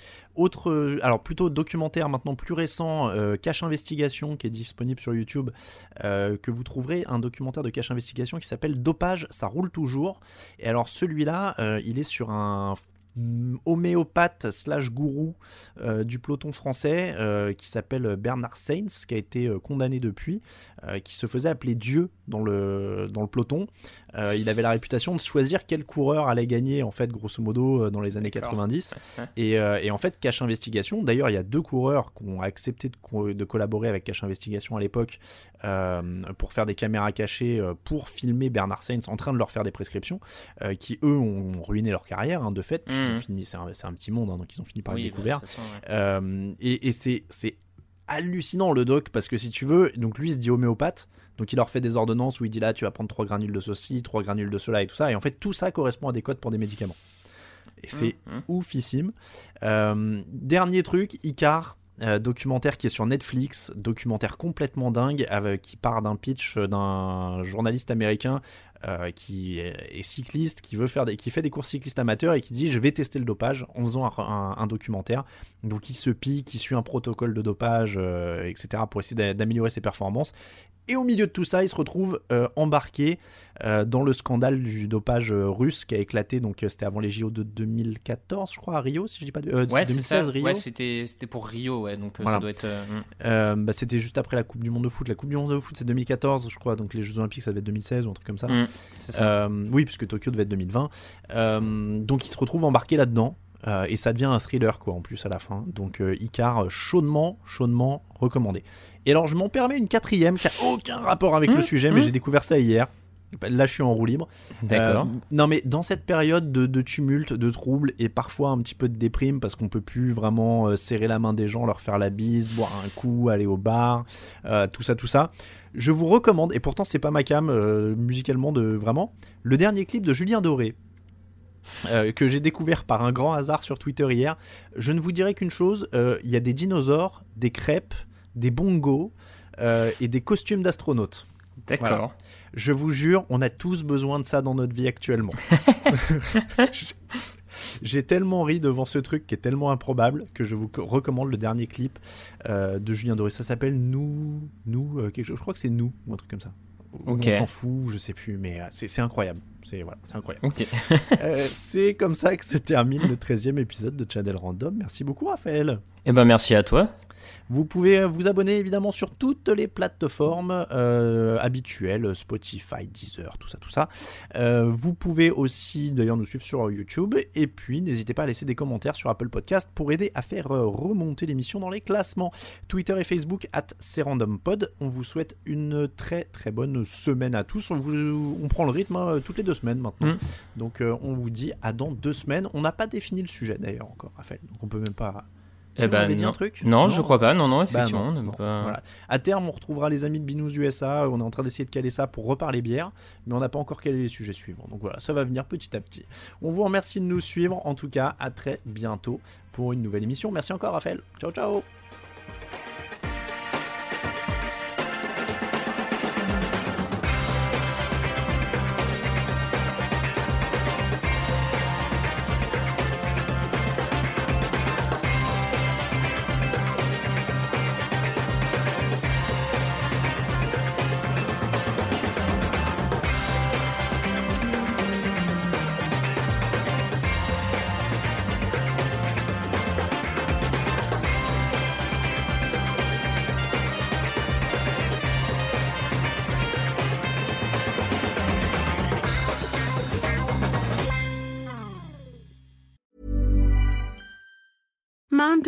euh, alors plutôt documentaire maintenant plus récent, Cache Investigation qui est disponible sur YouTube, que vous trouverez un documentaire de Cache Investigation qui s'appelle Dopage, ça roule toujours. Et alors celui-là, il est sur un homéopathe slash gourou du peloton français qui s'appelle Bernard Sainz, qui a été condamné depuis, qui se faisait appeler Dieu dans le peloton. Euh, il avait la réputation de choisir quel coureur allait gagner, en fait, grosso modo, euh, dans les années D'accord. 90. Et, euh, et en fait, Cache Investigation, d'ailleurs, il y a deux coureurs qui ont accepté de, co- de collaborer avec Cache Investigation à l'époque pour faire des caméras cachées pour filmer Bernard Sainz en train de leur faire des prescriptions, qui eux ont ruiné leur carrière, hein, de fait, fini, c'est un, petit monde, hein, donc ils ont fini par Oui, être bah, découverts. ouais. Et et c'est c'est hallucinant le doc parce que si tu veux, donc lui il se dit homéopathe, donc il leur fait des ordonnances où il dit là tu vas prendre 3 granules de ceci, 3 granules de cela et tout ça, et en fait tout ça correspond à des codes pour des médicaments. Et c'est Mhm. oufissime. Euh, dernier truc, Icar. euh, documentaire qui est sur Netflix, documentaire complètement dingue, avec, qui part d'un pitch d'un journaliste américain euh, qui est cycliste, qui veut faire des, qui fait des courses cyclistes amateurs et qui dit je vais tester le dopage en faisant un, un- un documentaire. Donc il se pique, il suit un protocole de dopage, euh, etc. pour essayer d'a- d'améliorer ses performances. Et au milieu de tout ça, il se retrouve euh, embarqué euh, dans le scandale du dopage euh, russe qui a éclaté. Donc c'était avant les JO de 2014, je crois, à Rio, si je dis pas de. Ouais, c'est 2016 ça. Rio. Ouais, c'était c'était pour Rio, ouais, donc Voilà. ça doit être. mm. Bah, c'était juste après la Coupe du Monde de foot. La Coupe du Monde de foot, c'est 2014, je crois. Donc les Jeux Olympiques, ça devait être 2016 ou un truc comme ça. Mm, c'est ça. Oui, puisque Tokyo devait être 2020. Euh, donc il se retrouve embarqué là-dedans. et ça devient un thriller, quoi, en plus, à la fin. Donc Icar, chaudement, chaudement recommandé. Et alors, je m'en permets une quatrième qui a aucun rapport avec le Mmh, sujet, mais mmh. j'ai découvert ça hier. Là, je suis en roue libre. D'accord. Euh, non, mais dans cette période de, de tumulte, de trouble et parfois un petit peu de déprime parce qu'on peut plus vraiment euh, serrer la main des gens, leur faire la bise, boire un coup, aller au bar, euh, tout ça, tout ça. Je vous recommande, et pourtant c'est pas ma cam musicalement de vraiment, le dernier clip de Julien Doré. que j'ai découvert par un grand hasard sur Twitter hier. Je ne vous dirai qu'une chose, il y a des dinosaures, des crêpes, des bongos euh, et des costumes d'astronautes. D'accord. Je vous jure, on a tous besoin de ça dans notre vie actuellement. J'ai tellement ri devant ce truc qui est tellement improbable que je vous co- recommande le dernier clip euh, de Julien Doré. Ça s'appelle Nous, Nous, euh, quelque chose. Je crois que c'est Nous ou un truc comme ça. On s'en fout, je sais plus, mais c'est incroyable. C'est voilà, incroyable. Euh, c'est comme ça que se termine le 13e épisode de Channel Random. Merci beaucoup, Raphaël. Eh ben merci à toi. Vous pouvez vous abonner évidemment sur toutes les plateformes euh, habituelles, Spotify, Deezer, tout ça, tout ça. Euh, vous pouvez aussi d'ailleurs nous suivre sur YouTube et puis n'hésitez pas à laisser des commentaires sur Apple Podcast pour aider à faire euh, remonter l'émission dans les classements. Twitter et Facebook at CRandomPod. On vous souhaite une très très bonne semaine à tous. On, vous, on prend le rythme hein, toutes les deux semaines maintenant. Mm. Donc euh, on vous dit à dans deux semaines. On n'a pas défini le sujet d'ailleurs encore, Raphaël. Donc on peut même pas Eh ben, dit non. un truc Non, je crois pas. Non, non, Bah effectivement. non. on n'a Bon, pas- voilà. À terme, on retrouvera les amis de Binous USA. On est en train d'essayer de caler ça pour reparler bière, mais on n'a pas encore calé les sujets suivants. Donc voilà, ça va venir petit à petit. On vous remercie de nous suivre. En tout cas, à très bientôt pour une nouvelle émission. Merci encore, Raphaël. Ciao, ciao.